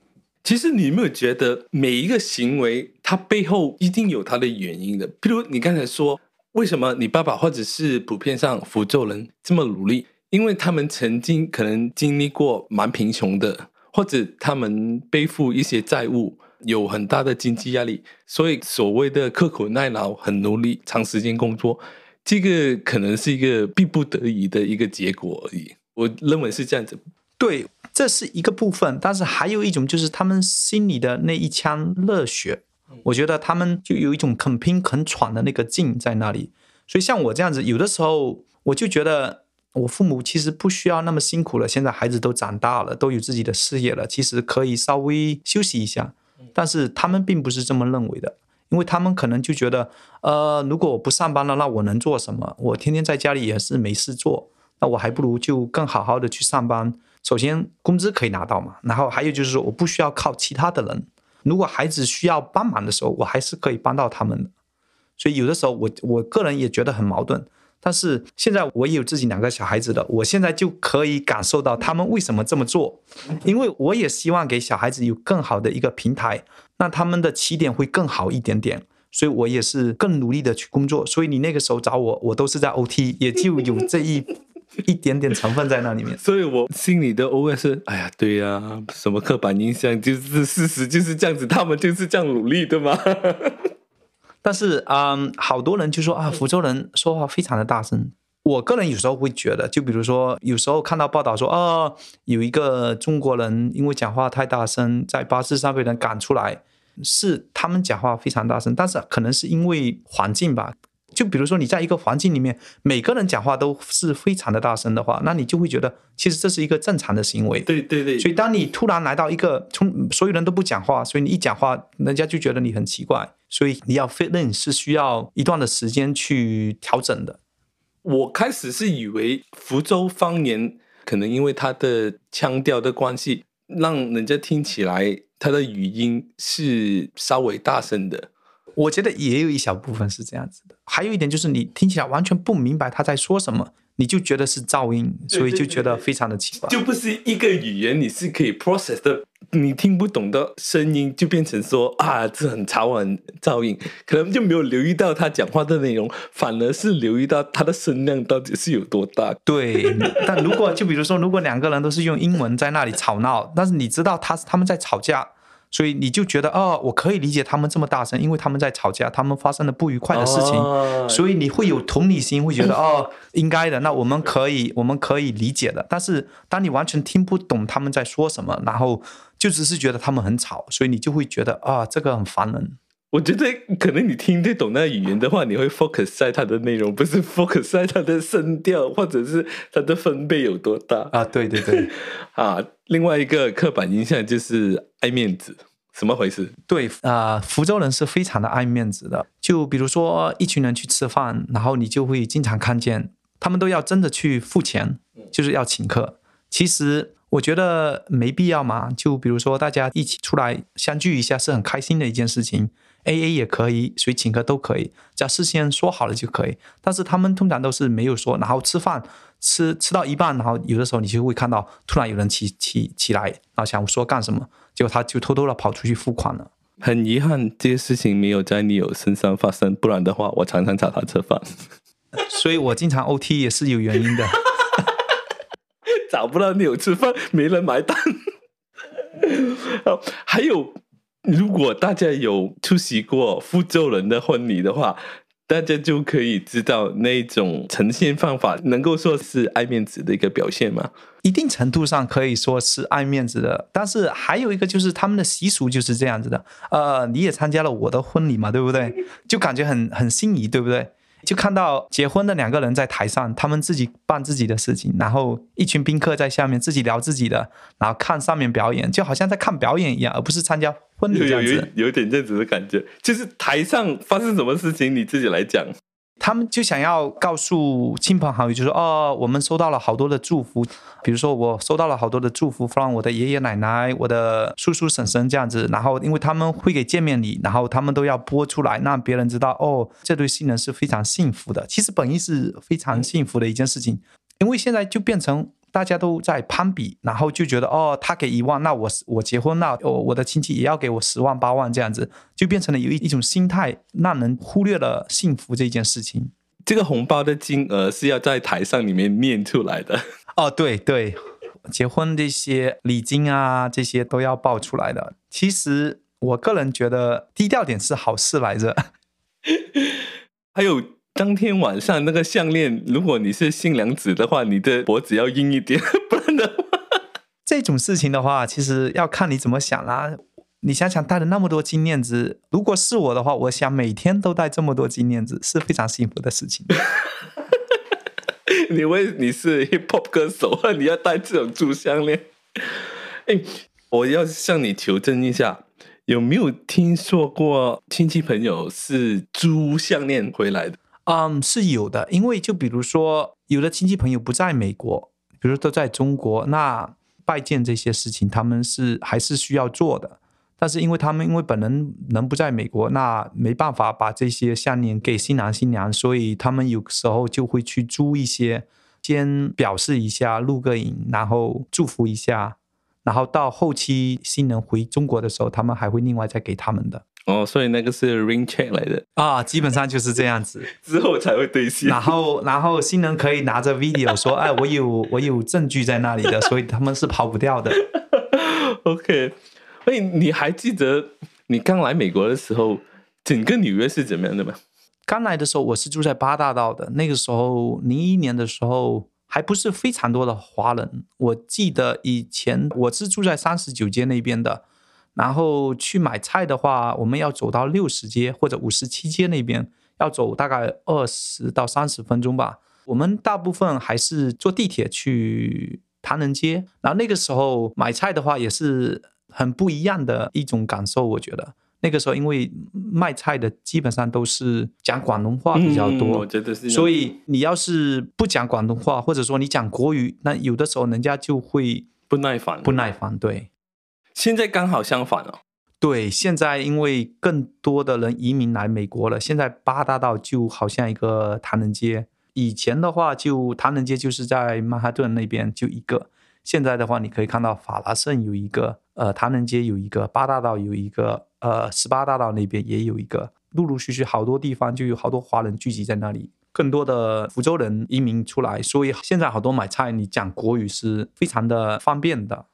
Speaker 1: 其实你有没有觉得每一个行为，它背后一定有它的原因的？譬如你刚才说，为什么你爸爸或者是普遍上福州人这么努力？因为他们曾经可能经历过蛮贫穷的，或者他们背负一些债务，有很大的经济压力，所以所谓的刻苦耐劳、很努力、长时间工作。这个可能是一个逼不得已的一个结果而已。我认为是这样子。
Speaker 2: 对，这是一个部分，但是还有一种就是他们心里的那一腔热血，我觉得他们就有一种肯拼肯闯的那个劲在那里。所以像我这样子，有的时候我就觉得我父母其实不需要那么辛苦了。现在孩子都长大了，都有自己的事业了，其实可以稍微休息一下。但是他们并不是这么认为的，因为他们可能就觉得，呃，如果我不上班了，那我能做什么？我天天在家里也是没事做，那我还不如就更好好的去上班。首先工资可以拿到嘛，然后还有就是说我不需要靠其他的人。如果孩子需要帮忙的时候，我还是可以帮到他们的。所以有的时候我我个人也觉得很矛盾。但是现在我也有自己两个小孩子了，我现在就可以感受到他们为什么这么做，因为我也希望给小孩子有更好的一个平台，那他们的起点会更好一点点，所以我也是更努力的去工作。所以你那个时候找我，我都是在 OT，也就有这一 一点点成分在那里面。
Speaker 1: 所以我心里的 OS 是：哎呀，对呀、啊，什么刻板印象就是事实就是这样子，他们就是这样努力的嘛。
Speaker 2: 但是，嗯，好多人就说啊，福州人说话非常的大声。我个人有时候会觉得，就比如说，有时候看到报道说，哦，有一个中国人因为讲话太大声，在巴士上被人赶出来，是他们讲话非常大声，但是可能是因为环境吧。就比如说你在一个环境里面，每个人讲话都是非常的大声的话，那你就会觉得其实这是一个正常的行为。
Speaker 1: 对对对。
Speaker 2: 所以当你突然来到一个从所有人都不讲话，所以你一讲话，人家就觉得你很奇怪。所以你要 fit in 是需要一段的时间去调整的。
Speaker 1: 我开始是以为福州方言可能因为它的腔调的关系，让人家听起来它的语音是稍微大声的。
Speaker 2: 我觉得也有一小部分是这样子的，还有一点就是你听起来完全不明白他在说什么，你就觉得是噪音，所以就觉得非常的奇怪。
Speaker 1: 就不是一个语言你是可以 process 的，你听不懂的声音就变成说啊，这很吵很噪音，可能就没有留意到他讲话的内容，反而是留意到他的声量到底是有多大。
Speaker 2: 对，但如果就比如说，如果两个人都是用英文在那里吵闹，但是你知道他是他们在吵架。所以你就觉得哦，我可以理解他们这么大声，因为他们在吵架，他们发生了不愉快的事情，哦、所以你会有同理心，会觉得 哦，应该的，那我们可以，我们可以理解的。但是当你完全听不懂他们在说什么，然后就只是觉得他们很吵，所以你就会觉得啊、哦，这个很烦人。
Speaker 1: 我觉得可能你听得懂那语言的话，你会 focus 在它的内容，不是 focus 在它的声调或者是它的分贝有多大
Speaker 2: 啊？对对对，
Speaker 1: 啊。另外一个刻板印象就是爱面子，什么回事？
Speaker 2: 对啊、呃，福州人是非常的爱面子的。就比如说一群人去吃饭，然后你就会经常看见他们都要真的去付钱，就是要请客。其实我觉得没必要嘛。就比如说大家一起出来相聚一下，是很开心的一件事情。AA 也可以，谁请客都可以，只要事先说好了就可以。但是他们通常都是没有说，然后吃饭吃吃到一半，然后有的时候你就会看到突然有人起起起来，然后想说干什么，结果他就偷偷的跑出去付款了。
Speaker 1: 很遗憾，这些事情没有在你有身上发生，不然的话，我常常找他吃饭。
Speaker 2: 所以我经常 OT 也是有原因的，
Speaker 1: 找不到你有吃饭，没人买单。还有。如果大家有出席过福州人的婚礼的话，大家就可以知道那种呈现方法，能够说是爱面子的一个表现吗？
Speaker 2: 一定程度上可以说是爱面子的，但是还有一个就是他们的习俗就是这样子的。呃，你也参加了我的婚礼嘛，对不对？就感觉很很心仪，对不对？就看到结婚的两个人在台上，他们自己办自己的事情，然后一群宾客在下面自己聊自己的，然后看上面表演，就好像在看表演一样，而不是参加婚礼这样子。
Speaker 1: 有，有，有点这样子的感觉，就是台上发生什么事情，你自己来讲。
Speaker 2: 他们就想要告诉亲朋好友，就说哦，我们收到了好多的祝福，比如说我收到了好多的祝福，from 我的爷爷奶奶、我的叔叔婶婶这样子。然后因为他们会给见面礼，然后他们都要播出来，让别人知道哦，这对新人是非常幸福的。其实本意是非常幸福的一件事情，因为现在就变成。大家都在攀比，然后就觉得哦，他给一万，那我我结婚那我我的亲戚也要给我十万八万这样子，就变成了有一一种心态，让人忽略了幸福这件事情。
Speaker 1: 这个红包的金额是要在台上里面念出来的。
Speaker 2: 哦，对对，结婚这些礼金啊，这些都要报出来的。其实我个人觉得低调点是好事来着。
Speaker 1: 还有当天晚上那个项链，如果你是新娘子的话，你的脖子要硬一点，不然的话，
Speaker 2: 这种事情的话，其实要看你怎么想啦。你想想，戴了那么多金链子，如果是我的话，我想每天都戴这么多金链子，是非常幸福的事情。
Speaker 1: 你为你是 hip hop 歌手，你要戴这种珠项链？哎，我要向你求证一下，有没有听说过亲戚朋友是珠项链回来的？
Speaker 2: 嗯，是有的。因为就比如说，有的亲戚朋友不在美国，比如都在中国，那拜见这些事情，他们是还是需要做的。但是因为他们因为本人人不在美国，那没办法把这些项链给新郎新娘，所以他们有时候就会去租一些，先表示一下，录个影，然后祝福一下，然后到后期新人回中国的时候，他们还会另外再给他们的。
Speaker 1: 哦，所以那个是 ring check 来的
Speaker 2: 啊，基本上就是这样子，
Speaker 1: 之后才会兑现。
Speaker 2: 然后，然后新人可以拿着 video 说：“哎，我有我有证据在那里的，所以他们是跑不掉的。
Speaker 1: ”OK。所以你还记得你刚来美国的时候，整个纽约是怎么样的吗？
Speaker 2: 刚来的时候，我是住在八大道的。那个时候，零一年的时候，还不是非常多的华人。我记得以前我是住在三十九街那边的，然后去买菜的话，我们要走到六十街或者五十七街那边，要走大概二十到三十分钟吧。我们大部分还是坐地铁去唐人街。然后那个时候买菜的话，也是。很不一样的一种感受，我觉得那个时候，因为卖菜的基本上都是讲广东话比较多。所以你要是不讲广东话，或者说你讲国语，那有的时候人家就会
Speaker 1: 不耐烦，
Speaker 2: 不耐烦。对，
Speaker 1: 现在刚好相反哦。
Speaker 2: 对，现在因为更多的人移民来美国了，现在八大道就好像一个唐人街。以前的话，就唐人街就是在曼哈顿那边就一个。现在的话，你可以看到法拉盛有一个，呃，唐人街有一个，八大道有一个，呃，十八大道那边也有一个，陆陆续续好多地方就有好多华人聚集在那里，更多的福州人移民出来，所以现在好多买菜你讲国语是非常的方便的。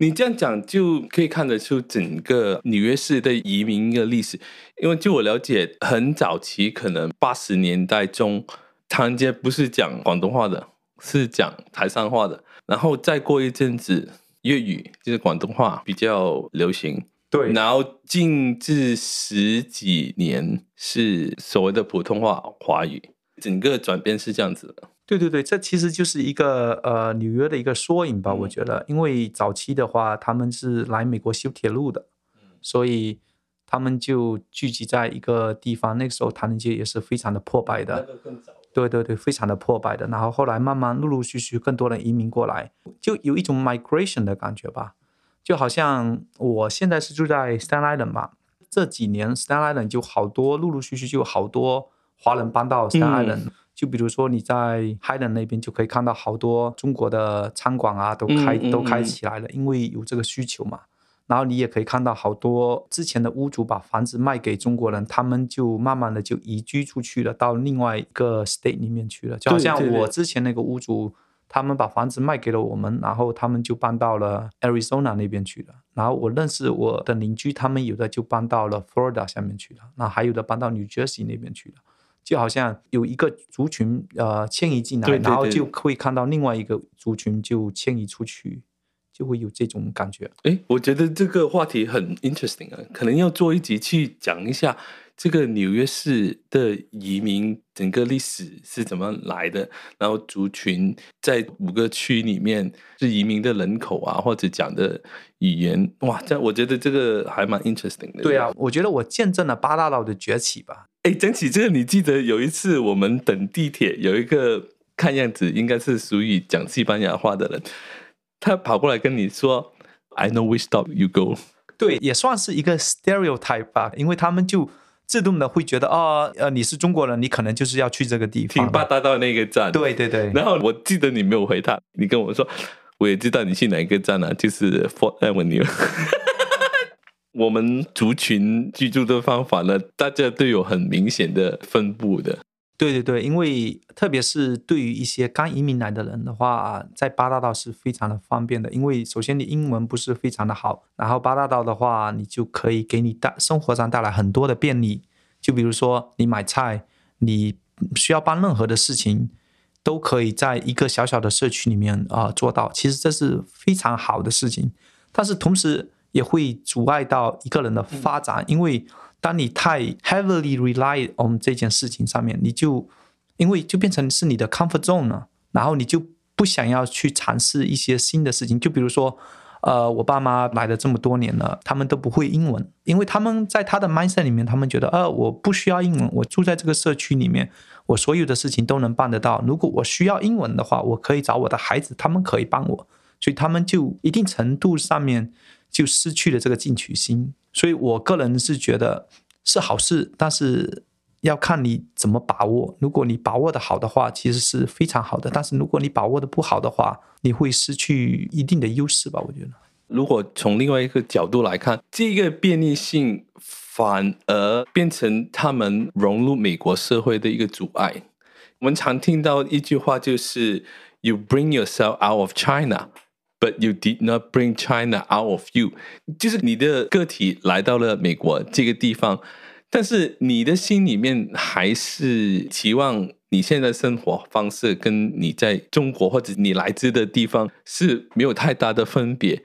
Speaker 1: 你这样讲就可以看得出整个纽约市的移民的历史，因为据我了解，很早期可能八十年代中，唐人街不是讲广东话的，是讲台山话的。然后再过一阵子，粤语就是广东话比较流行。
Speaker 2: 对，
Speaker 1: 然后近至十几年是所谓的普通话华语，整个转变是这样子的。
Speaker 2: 对对对，这其实就是一个呃纽约的一个缩影吧，我觉得，因为早期的话他们是来美国修铁路的，所以他们就聚集在一个地方。那个时候唐人街也是非常的破败的。对对对，非常的破败的。然后后来慢慢陆陆续续更多人移民过来，就有一种 migration 的感觉吧。就好像我现在是住在 Staten Island 嘛，这几年 Staten Island 就好多陆陆续续就有好多华人搬到 Staten Island。嗯、就比如说你在 Highland 那边就可以看到好多中国的餐馆啊，都开、嗯、都开起来了，因为有这个需求嘛。然后你也可以看到好多之前的屋主把房子卖给中国人，他们就慢慢的就移居出去了，到另外一个 state 里面去了。就好像我之前那个屋主，他们把房子卖给了我们，然后他们就搬到了 Arizona 那边去了。然后我认识我的邻居，他们有的就搬到了 Florida 下面去了，那还有的搬到 New Jersey 那边去了。就好像有一个族群呃迁移进来，然后就会看到另外一个族群就迁移出去。就会有这种感觉。
Speaker 1: 哎，我觉得这个话题很 interesting 啊，可能要做一集去讲一下这个纽约市的移民整个历史是怎么来的，然后族群在五个区里面是移民的人口啊，或者讲的语言，哇，这我觉得这个还蛮 interesting 的。
Speaker 2: 对啊，我觉得我见证了八大道的崛起吧。
Speaker 1: 哎，讲起这个，你记得有一次我们等地铁，有一个看样子应该是属于讲西班牙话的人。他跑过来跟你说：“I know which stop you go。”
Speaker 2: 对，也算是一个 stereotype 吧，因为他们就自动的会觉得，哦，呃，你是中国人，你可能就是要去这个地方，
Speaker 1: 挺霸大道那个站。
Speaker 2: 对对对。
Speaker 1: 然后我记得你没有回他，你跟我说，我也知道你去哪个站了，啊，就是 Fourth Avenue。我们族群居住的方法呢，大家都有很明显的分布的。
Speaker 2: 对对对，因为特别是对于一些刚移民来的人的话，在八大道是非常的方便的。因为首先你英文不是非常的好，然后八大道的话，你就可以给你带生活上带来很多的便利。就比如说你买菜，你需要办任何的事情，都可以在一个小小的社区里面啊、做到。其实这是非常好的事情，但是同时也会阻碍到一个人的发展，因为当你太 heavily rely on 这件事情上面，你就因为就变成是你的 comfort zone 了，然后你就不想要去尝试一些新的事情，就比如说。呃，我爸妈来了这么多年了，他们都不会英文，因为他们在他的 mindset 里面，他们觉得，呃，我不需要英文，我住在这个社区里面，我所有的事情都能办得到。如果我需要英文的话，我可以找我的孩子，他们可以帮我，所以他们就一定程度上面就失去了这个进取心。所以我个人是觉得是好事，但是。要看你怎么把握。如果你把握的好的话，其实是非常好的。但是如果你把握的不好的话，你会失去一定的优势吧？我觉得。
Speaker 1: 如果从另外一个角度来看，这个便利性反而变成他们融入美国社会的一个阻碍。我们常听到一句话，就是 “You bring yourself out of China, but you did not bring China out of you”，就是你的个体来到了美国这个地方。但是你的心里面还是期望你现在生活方式跟你在中国或者你来自的地方是没有太大的分别。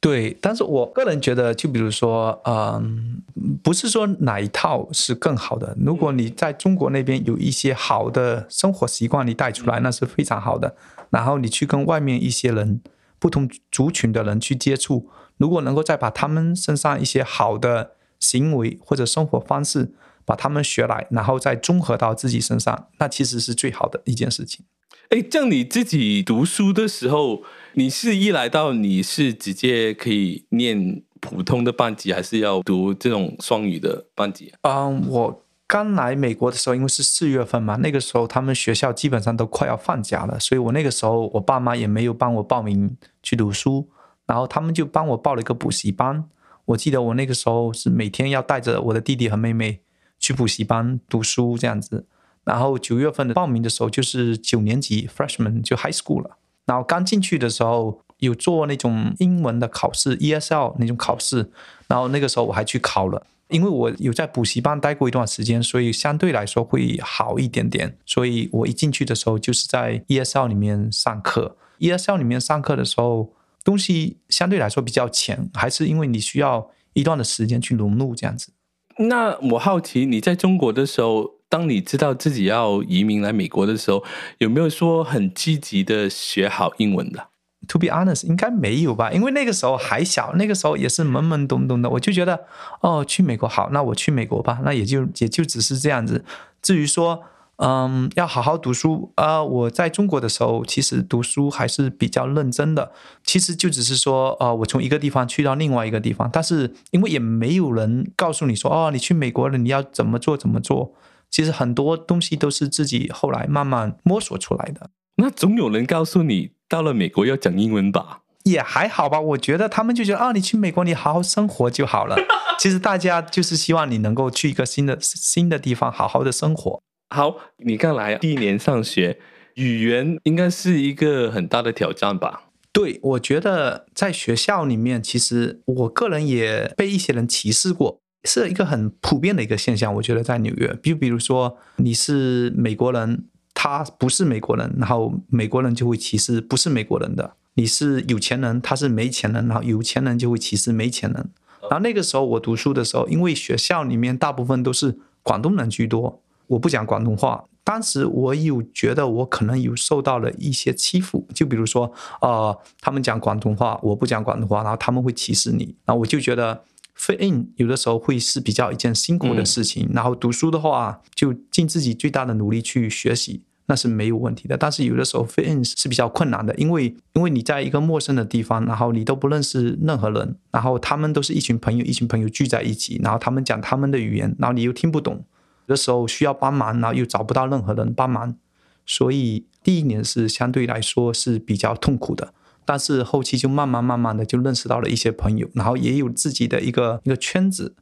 Speaker 2: 对，但是我个人觉得，就比如说，嗯，不是说哪一套是更好的。如果你在中国那边有一些好的生活习惯，你带出来那是非常好的。然后你去跟外面一些人、不同族群的人去接触，如果能够再把他们身上一些好的。行为或者生活方式，把他们学来，然后再综合到自己身上，那其实是最好的一件事情。
Speaker 1: 哎，像你自己读书的时候，你是一来到你是直接可以念普通的班级，还是要读这种双语的班级？
Speaker 2: 嗯，我刚来美国的时候，因为是四月份嘛，那个时候他们学校基本上都快要放假了，所以我那个时候我爸妈也没有帮我报名去读书，然后他们就帮我报了一个补习班。我记得我那个时候是每天要带着我的弟弟和妹妹去补习班读书这样子，然后九月份的报名的时候就是九年级 freshman 就 high school 了，然后刚进去的时候有做那种英文的考试 ESL 那种考试，然后那个时候我还去考了，因为我有在补习班待过一段时间，所以相对来说会好一点点，所以我一进去的时候就是在 ESL 里面上课，ESL 里面上课的时候。东西相对来说比较浅，还是因为你需要一段的时间去融入这样子。
Speaker 1: 那我好奇，你在中国的时候，当你知道自己要移民来美国的时候，有没有说很积极的学好英文的
Speaker 2: ？To be honest，应该没有吧，因为那个时候还小，那个时候也是懵懵懂懂的。我就觉得，哦，去美国好，那我去美国吧，那也就也就只是这样子。至于说，嗯，要好好读书啊！我在中国的时候，其实读书还是比较认真的。其实就只是说，呃，我从一个地方去到另外一个地方，但是因为也没有人告诉你说，哦，你去美国了，你要怎么做怎么做。其实很多东西都是自己后来慢慢摸索出来的。
Speaker 1: 那总有人告诉你，到了美国要讲英文吧？
Speaker 2: 也还好吧。我觉得他们就觉得，啊，你去美国，你好好生活就好了。其实大家就是希望你能够去一个新的新的地方，好好的生活。
Speaker 1: 好，你刚来第一年上学，语言应该是一个很大的挑战吧？
Speaker 2: 对，我觉得在学校里面，其实我个人也被一些人歧视过，是一个很普遍的一个现象。我觉得在纽约，比比如说你是美国人，他不是美国人，然后美国人就会歧视不是美国人的；你是有钱人，他是没钱人，然后有钱人就会歧视没钱人。然后那个时候我读书的时候，因为学校里面大部分都是广东人居多。我不讲广东话，当时我有觉得我可能有受到了一些欺负，就比如说，呃，他们讲广东话，我不讲广东话，然后他们会歧视你，然后我就觉得 fit in 有的时候会是比较一件辛苦的事情，然后读书的话就尽自己最大的努力去学习，那是没有问题的。但是有的时候 fit in 是比较困难的，因为因为你在一个陌生的地方，然后你都不认识任何人，然后他们都是一群朋友，一群朋友聚在一起，然后他们讲他们的语言，然后你又听不懂。有的时候需要帮忙，然后又找不到任何人帮忙，所以第一年是相对来说是比较痛苦的。但是后期就慢慢慢慢的就认识到了一些朋友，然后也有自己的一个一个圈子。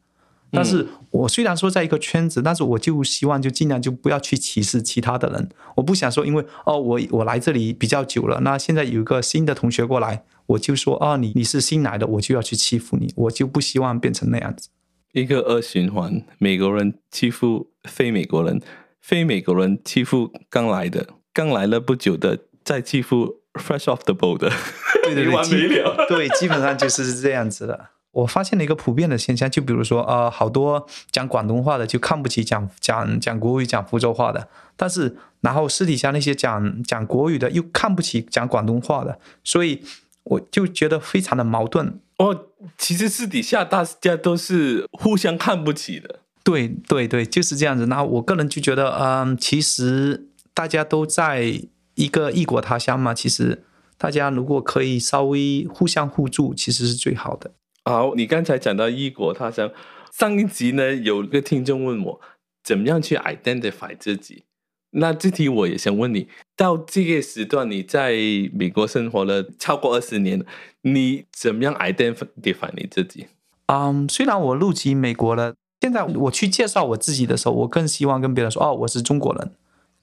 Speaker 2: 但是我虽然说在一个圈子，但是我就希望就尽量就不要去歧视其他的人。我不想说，因为哦我我来这里比较久了，那现在有一个新的同学过来，我就说哦你你是新来的，我就要去欺负你，我就不希望变成那样子。
Speaker 1: 一个恶循环，美国人欺负非美国人，非美国人欺负刚来的，刚来了不久的再欺负 fresh off the boat 的，
Speaker 2: 对对对，对，基本上就是这样子的。我发现了一个普遍的现象，就比如说，呃，好多讲广东话的就看不起讲讲讲国语、讲福州话的，但是然后私底下那些讲讲国语的又看不起讲广东话的，所以我就觉得非常的矛盾。
Speaker 1: 哦，其实私底下大家都是互相看不起的。
Speaker 2: 对对对，就是这样子。那我个人就觉得，嗯，其实大家都在一个异国他乡嘛，其实大家如果可以稍微互相互助，其实是最好的。
Speaker 1: 好，你刚才讲到异国他乡，上一集呢，有个听众问我，怎么样去 identify 自己？那这题我也想问你，到这个时段你在美国生活了超过二十年，你怎么样 identify 你自己？
Speaker 2: 嗯，虽然我入籍美国了，现在我去介绍我自己的时候，我更希望跟别人说，哦，我是中国人，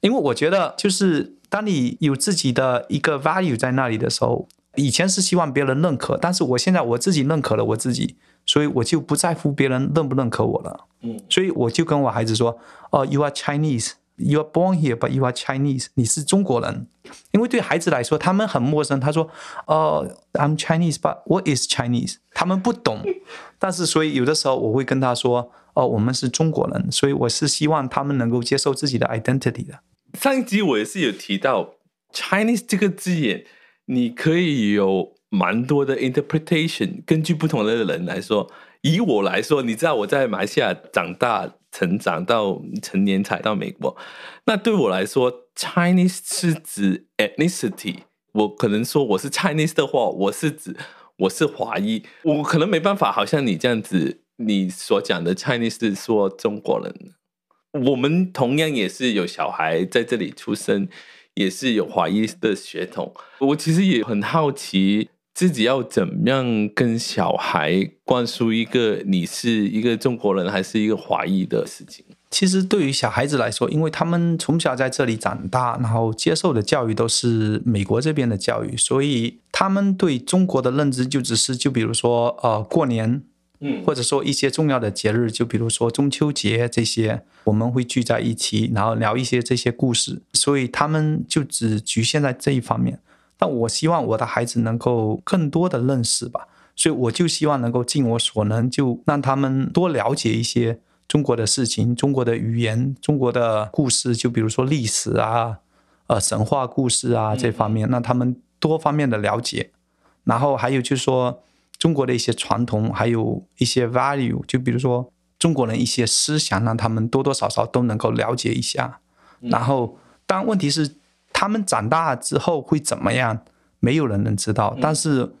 Speaker 2: 因为我觉得就是当你有自己的一个 value 在那里的时候。以前是希望别人认可，但是我现在我自己认可了我自己，所以我就不在乎别人认不认可我了。嗯，所以我就跟我孩子说：“哦，You are Chinese, you are born here, but you are Chinese。你是中国人。”因为对孩子来说，他们很陌生。他说：“哦，I'm Chinese, but what is Chinese？” 他们不懂。但是，所以有的时候我会跟他说：“哦，我们是中国人。”所以我是希望他们能够接受自己的 identity 的。
Speaker 1: 上一集我也是有提到 Chinese 这个字眼。你可以有蛮多的 interpretation，根据不同的人来说。以我来说，你知道我在马来西亚长大、成长到成年才到美国。那对我来说，Chinese 是指 ethnicity。我可能说我是 Chinese 的话，我是指我是华裔。我可能没办法，好像你这样子，你所讲的 Chinese 是说中国人。我们同样也是有小孩在这里出生。也是有华裔的血统，我其实也很好奇自己要怎么样跟小孩灌输一个你是一个中国人还是一个华裔的事情。
Speaker 2: 其实对于小孩子来说，因为他们从小在这里长大，然后接受的教育都是美国这边的教育，所以他们对中国的认知就只是就比如说呃过年。嗯，或者说一些重要的节日，就比如说中秋节这些，我们会聚在一起，然后聊一些这些故事，所以他们就只局限在这一方面。但我希望我的孩子能够更多的认识吧，所以我就希望能够尽我所能，就让他们多了解一些中国的事情、中国的语言、中国的故事，就比如说历史啊、呃神话故事啊这方面，让他们多方面的了解。然后还有就是说。中国的一些传统，还有一些 value，就比如说中国人一些思想，让他们多多少少都能够了解一下。然后，但问题是他们长大之后会怎么样，没有人能知道。但是，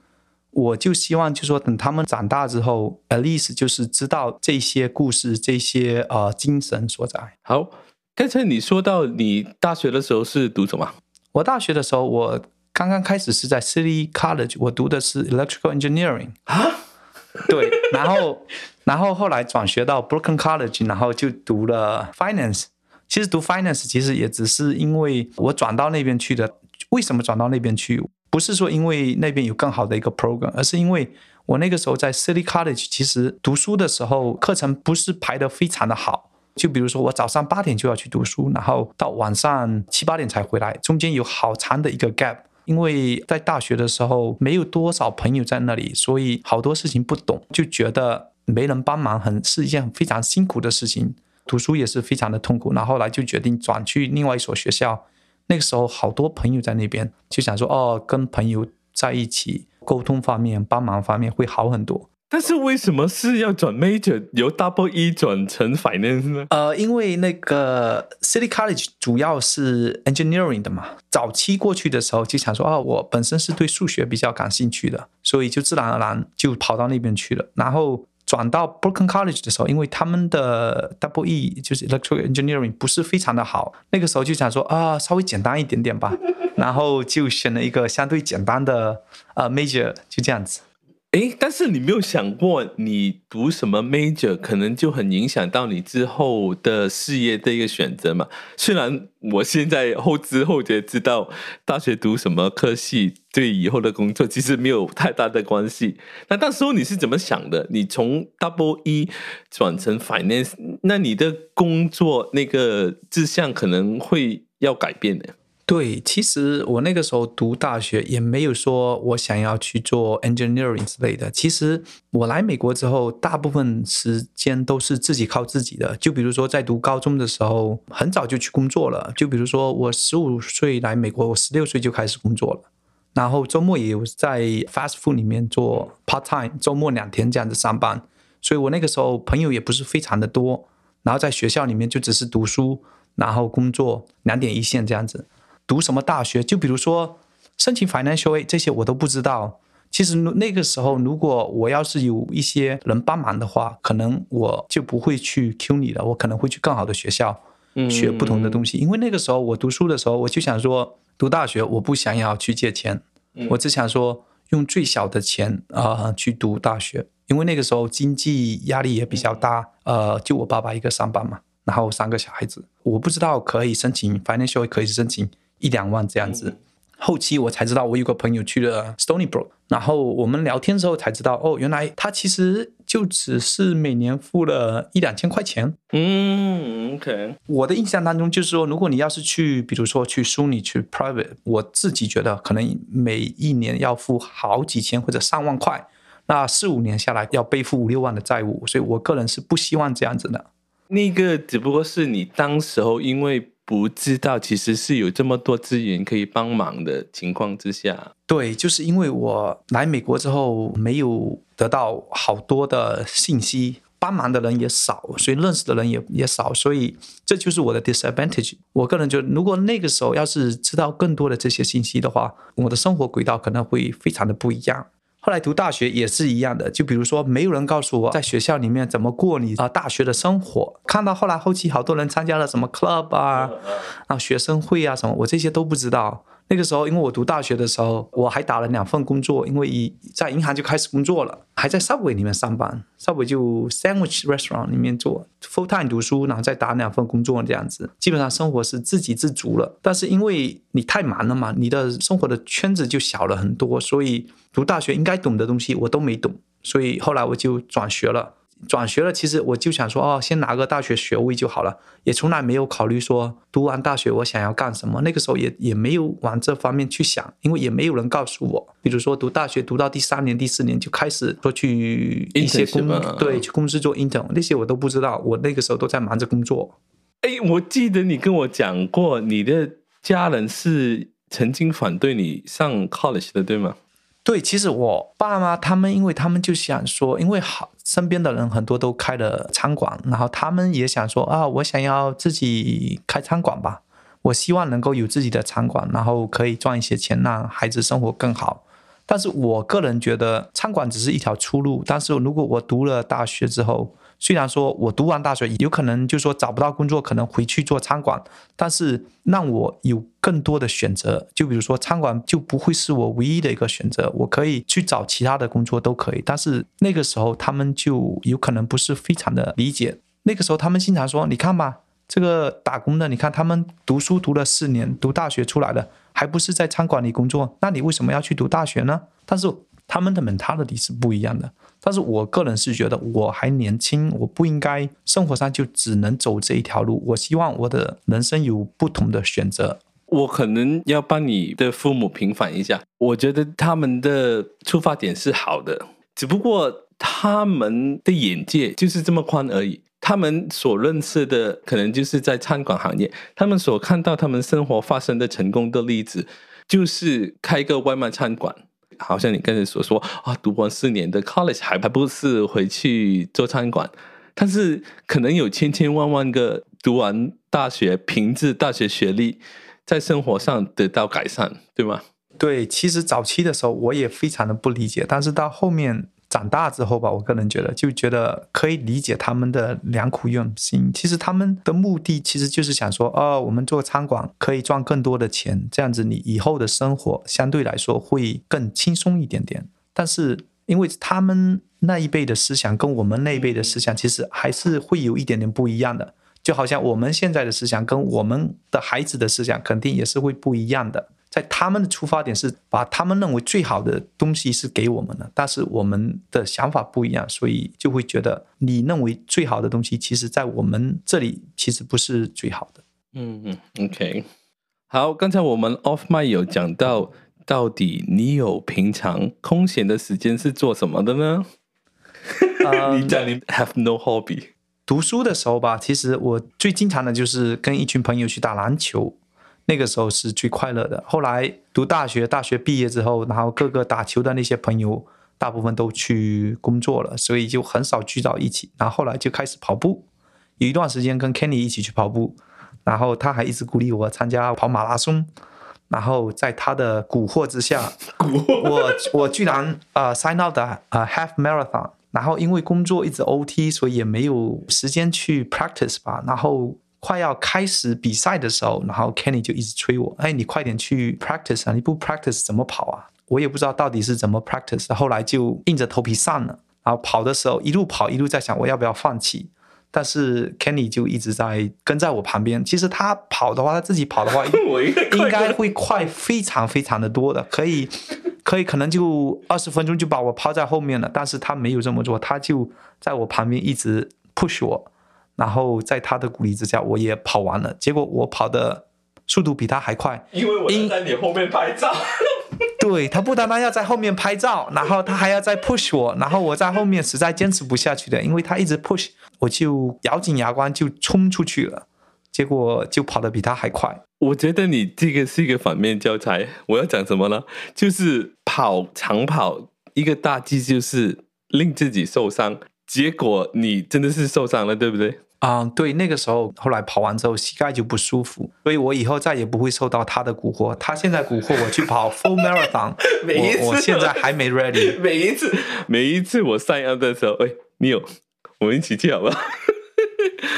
Speaker 2: 我就希望，就是说等他们长大之后，at least 就是知道这些故事，这些呃精神所在。
Speaker 1: 好，刚才你说到你大学的时候是读什么？
Speaker 2: 我大学的时候我。刚刚开始是在 City College，我读的是 Electrical Engineering 啊，对，然后 然后后来转学到 Brooklyn College，然后就读了 Finance。其实读 Finance 其实也只是因为我转到那边去的。为什么转到那边去？不是说因为那边有更好的一个 program，而是因为我那个时候在 City College，其实读书的时候课程不是排得非常的好。就比如说我早上八点就要去读书，然后到晚上七八点才回来，中间有好长的一个 gap。因为在大学的时候没有多少朋友在那里，所以好多事情不懂，就觉得没人帮忙，很是一件非常辛苦的事情。读书也是非常的痛苦。然后来就决定转去另外一所学校。那个时候好多朋友在那边，就想说哦，跟朋友在一起沟通方面、帮忙方面会好很多。
Speaker 1: 但是为什么是要转 major 由 double E 转成 finance 呢？
Speaker 2: 呃，因为那个 City College 主要是 engineering 的嘛。早期过去的时候就想说，啊，我本身是对数学比较感兴趣的，所以就自然而然就跑到那边去了。然后转到 Brooklyn College 的时候，因为他们的 double E 就是 electrical engineering 不是非常的好，那个时候就想说，啊，稍微简单一点点吧。然后就选了一个相对简单的呃 major，就这样子。
Speaker 1: 诶，但是你没有想过，你读什么 major 可能就很影响到你之后的事业的一个选择嘛？虽然我现在后知后觉知道，大学读什么科系对以后的工作其实没有太大的关系。那当时候你是怎么想的？你从 double E 转成 finance，那你的工作那个志向可能会要改变的。
Speaker 2: 对，其实我那个时候读大学也没有说我想要去做 engineering 之类的。其实我来美国之后，大部分时间都是自己靠自己的。就比如说在读高中的时候，很早就去工作了。就比如说我十五岁来美国，我十六岁就开始工作了。然后周末也有在 fast food 里面做 part time，周末两天这样子上班。所以我那个时候朋友也不是非常的多。然后在学校里面就只是读书，然后工作，两点一线这样子。读什么大学？就比如说申请 financial aid 这些我都不知道。其实那个时候，如果我要是有一些人帮忙的话，可能我就不会去 CUNY 了，我可能会去更好的学校学不同的东西。因为那个时候我读书的时候，我就想说，读大学我不想要去借钱，我只想说用最小的钱啊、呃、去读大学。因为那个时候经济压力也比较大，呃，就我爸爸一个上班嘛，然后三个小孩子，我不知道可以申请 financial aid 可以申请。一两万这样子，后期我才知道，我有个朋友去了 Stony Brook，然后我们聊天的时候才知道，哦，原来他其实就只是每年付了一两千块钱。
Speaker 1: 嗯，OK。
Speaker 2: 我的印象当中就是说，如果你要是去，比如说去 SUNY 去 private，我自己觉得可能每一年要付好几千或者上万块，那四五年下来要背负五六万的债务，所以我个人是不希望这样子的。
Speaker 1: 那个只不过是你当时候因为。不知道，其实是有这么多资源可以帮忙的情况之下，
Speaker 2: 对，就是因为我来美国之后没有得到好多的信息，帮忙的人也少，所以认识的人也也少，所以这就是我的 disadvantage。我个人觉得，如果那个时候要是知道更多的这些信息的话，我的生活轨道可能会非常的不一样。后来读大学也是一样的，就比如说没有人告诉我在学校里面怎么过你啊大学的生活。看到后来后期好多人参加了什么 club 啊，啊学生会啊什么，我这些都不知道。那个时候，因为我读大学的时候，我还打了两份工作，因为一在银行就开始工作了，还在 Subway 里面上班，Subway 就 Sandwich Restaurant 里面做 full time 读书，然后再打两份工作这样子，基本上生活是自给自足了。但是因为你太忙了嘛，你的生活的圈子就小了很多，所以读大学应该懂的东西我都没懂，所以后来我就转学了。转学了，其实我就想说，哦，先拿个大学学位就好了，也从来没有考虑说读完大学我想要干什么。那个时候也也没有往这方面去想，因为也没有人告诉我。比如说读大学读到第三年、第四年就开始说去一些公对去公司做 intern，那些我都不知道。我那个时候都在忙着工作。
Speaker 1: 哎，我记得你跟我讲过，你的家人是曾经反对你上 college 的，对吗？
Speaker 2: 对，其实我爸妈他们，因为他们就想说，因为好身边的人很多都开了餐馆，然后他们也想说啊，我想要自己开餐馆吧，我希望能够有自己的餐馆，然后可以赚一些钱，让孩子生活更好。但是我个人觉得餐馆只是一条出路，但是如果我读了大学之后，虽然说我读完大学有可能就说找不到工作，可能回去做餐馆，但是让我有更多的选择。就比如说餐馆就不会是我唯一的一个选择，我可以去找其他的工作都可以。但是那个时候他们就有可能不是非常的理解。那个时候他们经常说：“你看吧，这个打工的，你看他们读书读了四年，读大学出来的，还不是在餐馆里工作？那你为什么要去读大学呢？”但是他们的 mentality 是不一样的。但是我个人是觉得我还年轻，我不应该生活上就只能走这一条路。我希望我的人生有不同的选择。
Speaker 1: 我可能要帮你的父母平反一下，我觉得他们的出发点是好的，只不过他们的眼界就是这么宽而已。他们所认识的可能就是在餐馆行业，他们所看到他们生活发生的成功的例子，就是开个外卖餐馆。好像你刚才所说啊，读完四年的 college 还还不是回去做餐馆，但是可能有千千万万个读完大学凭着大学学历，在生活上得到改善，对吗？
Speaker 2: 对，其实早期的时候我也非常的不理解，但是到后面。长大之后吧，我个人觉得就觉得可以理解他们的良苦用心。其实他们的目的其实就是想说，哦，我们做餐馆可以赚更多的钱，这样子你以后的生活相对来说会更轻松一点点。但是因为他们那一辈的思想跟我们那一辈的思想其实还是会有一点点不一样的，就好像我们现在的思想跟我们的孩子的思想肯定也是会不一样的。在他们的出发点是把他们认为最好的东西是给我们的，但是我们的想法不一样，所以就会觉得你认为最好的东西，其实在我们这里其实不是最好的。
Speaker 1: 嗯嗯，OK，好，刚才我们 Off Mic 有讲到，到底你有平常空闲的时间是做什么的呢？你讲你 have no hobby。
Speaker 2: 读书的时候吧，其实我最经常的就是跟一群朋友去打篮球。那个时候是最快乐的。后来读大学，大学毕业之后，然后各个打球的那些朋友，大部分都去工作了，所以就很少聚到一起。然后后来就开始跑步，有一段时间跟 Kenny 一起去跑步，然后他还一直鼓励我参加跑马拉松。然后在他的蛊惑之下，我我居然啊、uh, sign out 的啊、uh, half marathon。然后因为工作一直 OT，所以也没有时间去 practice 吧。然后。快要开始比赛的时候，然后 Kenny 就一直催我：“哎，你快点去 practice 啊！你不 practice 怎么跑啊？”我也不知道到底是怎么 practice。后来就硬着头皮上了。然后跑的时候，一路跑一路在想我要不要放弃。但是 Kenny 就一直在跟在我旁边。其实他跑的话，他自己跑的话，应该会快非常非常的多的，可以可以可能就二十分钟就把我抛在后面了。但是他没有这么做，他就在我旁边一直 push 我。然后在他的鼓励之下，我也跑完了。结果我跑的速度比他还快，
Speaker 1: 因为我在你后面拍照。
Speaker 2: 对，他不单单要在后面拍照，然后他还要再 push 我，然后我在后面实在坚持不下去的，因为他一直 push，我就咬紧牙关就冲出去了。结果就跑得比他还快。
Speaker 1: 我觉得你这个是一个反面教材。我要讲什么呢？就是跑长跑一个大忌就是令自己受伤，结果你真的是受伤了，对不对？
Speaker 2: 啊、嗯，对，那个时候后来跑完之后膝盖就不舒服，所以我以后再也不会受到他的蛊惑。他现在蛊惑我去跑 full marathon，每一次我，我现在还没 ready。
Speaker 1: 每一次，每一次我 sign up 的时候，哎，你有，我们一起去好不好？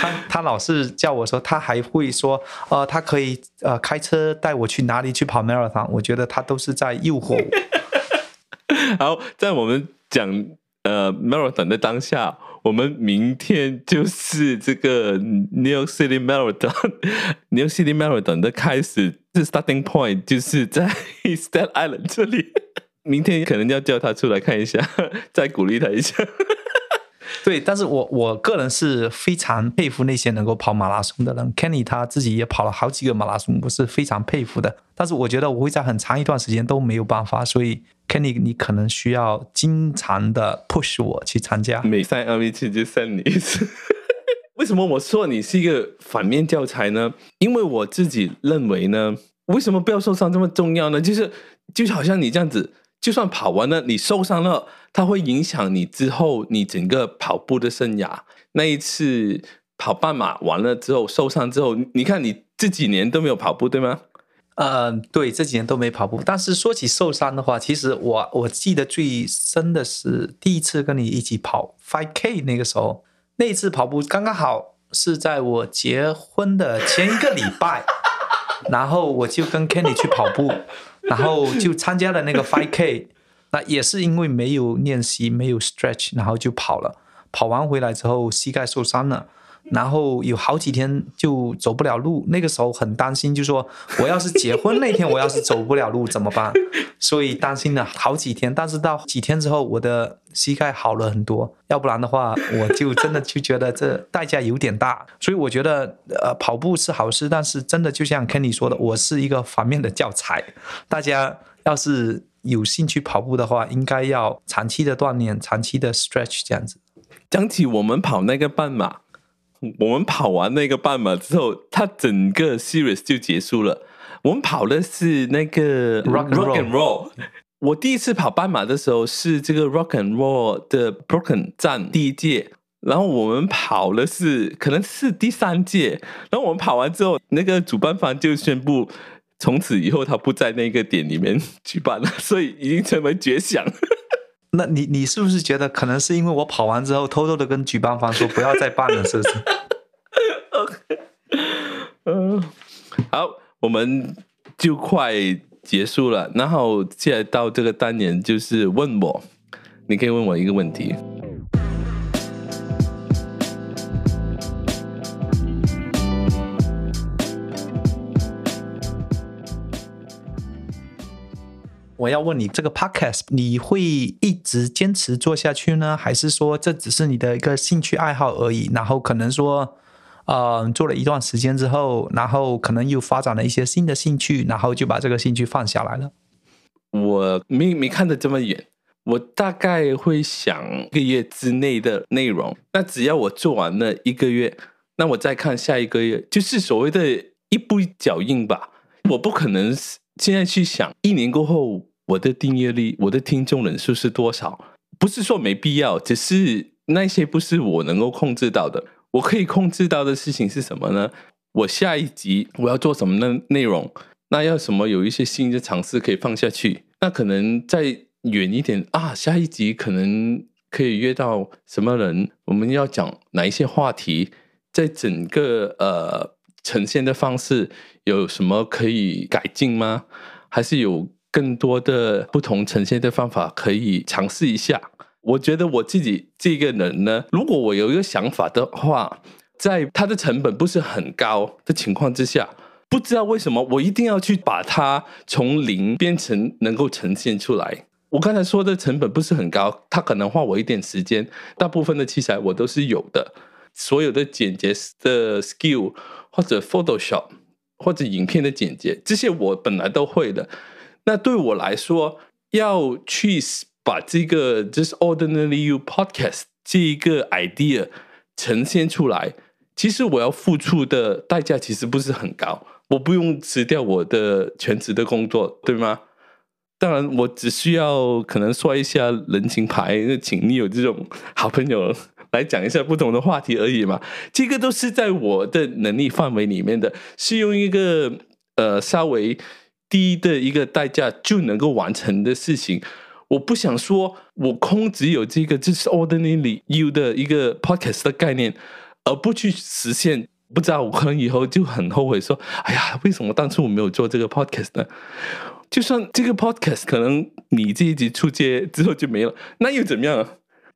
Speaker 2: 他他老是叫我说，他还会说，呃，他可以呃开车带我去哪里去跑 marathon。我觉得他都是在诱惑我。
Speaker 1: 好，在我们讲呃 marathon 的当下。我们明天就是这个 New York City Marathon，New York City Marathon 的开始，是 starting point，就是在 Staten Island 这里。明天可能要叫他出来看一下，再鼓励他一下。
Speaker 2: 对，但是我我个人是非常佩服那些能够跑马拉松的人。Kenny 他自己也跑了好几个马拉松，我是非常佩服的。但是我觉得我会在很长一段时间都没有办法，所以 Kenny 你可能需要经常的 push 我去参加。
Speaker 1: 每三 M 一次就送你一次。为什么我说你是一个反面教材呢？因为我自己认为呢，为什么不要受伤这么重要呢？就是就好像你这样子。就算跑完了，你受伤了，它会影响你之后你整个跑步的生涯。那一次跑半马完了之后受伤之后，你看你这几年都没有跑步，对吗？
Speaker 2: 嗯，对，这几年都没跑步。但是说起受伤的话，其实我我记得最深的是第一次跟你一起跑 5K 那个时候，那一次跑步刚刚好是在我结婚的前一个礼拜，然后我就跟 Kenny 去跑步。然后就参加了那个 5K，那也是因为没有练习，没有 stretch，然后就跑了。跑完回来之后，膝盖受伤了。然后有好几天就走不了路，那个时候很担心，就说我要是结婚那天我要是走不了路怎么办？所以担心了好几天。但是到几天之后，我的膝盖好了很多。要不然的话，我就真的就觉得这代价有点大。所以我觉得，呃，跑步是好事，但是真的就像 Kenny 说的，我是一个反面的教材。大家要是有兴趣跑步的话，应该要长期的锻炼，长期的 stretch 这样子。
Speaker 1: 讲起我们跑那个半马。我们跑完那个半马之后，它整个 series 就结束了。我们跑的是那个 rock and roll。roll 我第一次跑半马的时候是这个 rock and roll 的 Brooklyn 站第一届，然后我们跑了是可能是第三届。然后我们跑完之后，那个主办方就宣布，从此以后他不在那个点里面举办了，所以已经成为绝响。
Speaker 2: 那你你是不是觉得可能是因为我跑完之后偷偷的跟举办方说不要再办了，是不是
Speaker 1: ？OK，嗯，好，我们就快结束了，然后接下来到这个单元就是问我，你可以问我一个问题。
Speaker 2: 我要问你，这个 podcast 你会一直坚持做下去呢，还是说这只是你的一个兴趣爱好而已？然后可能说，呃，做了一段时间之后，然后可能又发展了一些新的兴趣，然后就把这个兴趣放下来了。
Speaker 1: 我没没看得这么远，我大概会想一个月之内的内容。那只要我做完了一个月，那我再看下一个月，就是所谓的一步一脚印吧。我不可能现在去想一年过后。我的订阅率，我的听众人数是多少？不是说没必要，只是那些不是我能够控制到的。我可以控制到的事情是什么呢？我下一集我要做什么的内容？那要什么有一些新的尝试可以放下去？那可能再远一点啊，下一集可能可以约到什么人？我们要讲哪一些话题？在整个呃呈现的方式有什么可以改进吗？还是有？更多的不同呈现的方法可以尝试一下。我觉得我自己这个人呢，如果我有一个想法的话，在它的成本不是很高的情况之下，不知道为什么我一定要去把它从零变成能够呈现出来。我刚才说的成本不是很高，它可能花我一点时间，大部分的器材我都是有的，所有的剪辑的 skill 或者 Photoshop 或者影片的剪辑，这些我本来都会的。那对我来说，要去把这个就是 Ordinary You Podcast 这一个 idea 呈现出来，其实我要付出的代价其实不是很高，我不用辞掉我的全职的工作，对吗？当然，我只需要可能刷一下人情牌，请你有这种好朋友来讲一下不同的话题而已嘛。这个都是在我的能力范围里面的，是用一个呃稍微。低的一个代价就能够完成的事情，我不想说，我空只有这个就是 ordinary you 的一个 podcast 的概念，而不去实现，不知道我可能以后就很后悔说，哎呀，为什么当初我没有做这个 podcast 呢？就算这个 podcast 可能你这一集出街之后就没了，那又怎么样？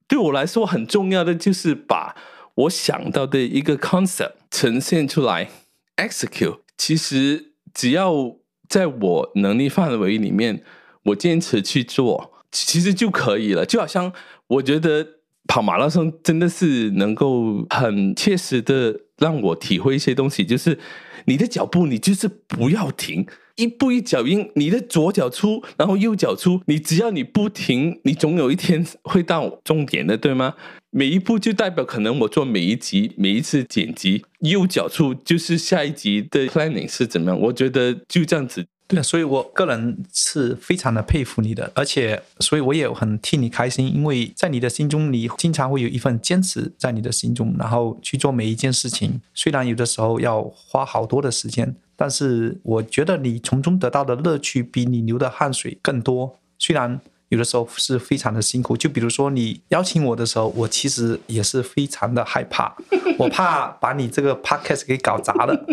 Speaker 1: 对我来说很重要的就是把我想到的一个 concept 呈现出来，execute。其实只要。在我能力范围里面，我坚持去做，其实就可以了。就好像我觉得跑马拉松真的是能够很切实的让我体会一些东西，就是你的脚步，你就是不要停，一步一脚印，你的左脚出，然后右脚出，你只要你不停，你总有一天会到终点的，对吗？每一步就代表可能我做每一集每一次剪辑，右脚处就是下一集的 planning 是怎么样？我觉得就这样子。
Speaker 2: 对，所以我个人是非常的佩服你的，而且所以我也很替你开心，因为在你的心中，你经常会有一份坚持在你的心中，然后去做每一件事情。虽然有的时候要花好多的时间，但是我觉得你从中得到的乐趣比你流的汗水更多。虽然。有的时候是非常的辛苦，就比如说你邀请我的时候，我其实也是非常的害怕，我怕把你这个 podcast 给搞砸了。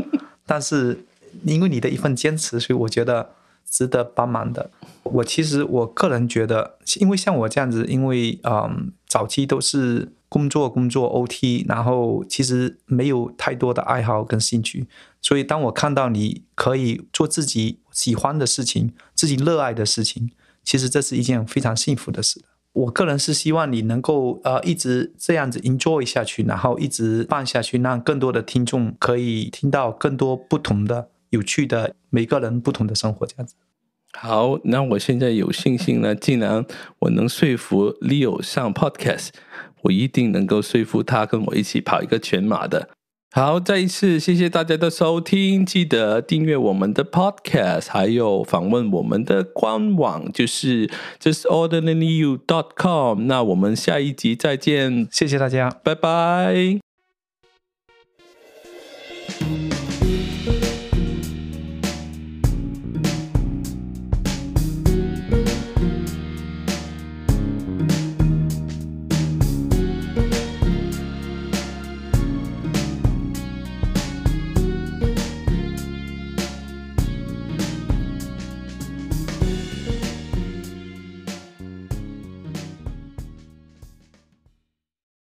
Speaker 2: 但是因为你的一份坚持，所以我觉得值得帮忙的。我其实我个人觉得，因为像我这样子，因为嗯早期都是工作工作 OT，然后其实没有太多的爱好跟兴趣，所以当我看到你可以做自己喜欢的事情，自己热爱的事情。其实这是一件非常幸福的事。我个人是希望你能够呃一直这样子 enjoy 下去，然后一直办下去，让更多的听众可以听到更多不同的、有趣的每个人不同的生活。这样子。
Speaker 1: 好，那我现在有信心了，既然我能说服 Leo 上 podcast，我一定能够说服他跟我一起跑一个全马的。好，再一次谢谢大家的收听，记得订阅我们的 Podcast，还有访问我们的官网，就是 justordinaryyou.com。那我们下一集再见，
Speaker 2: 谢谢大家，
Speaker 1: 拜拜。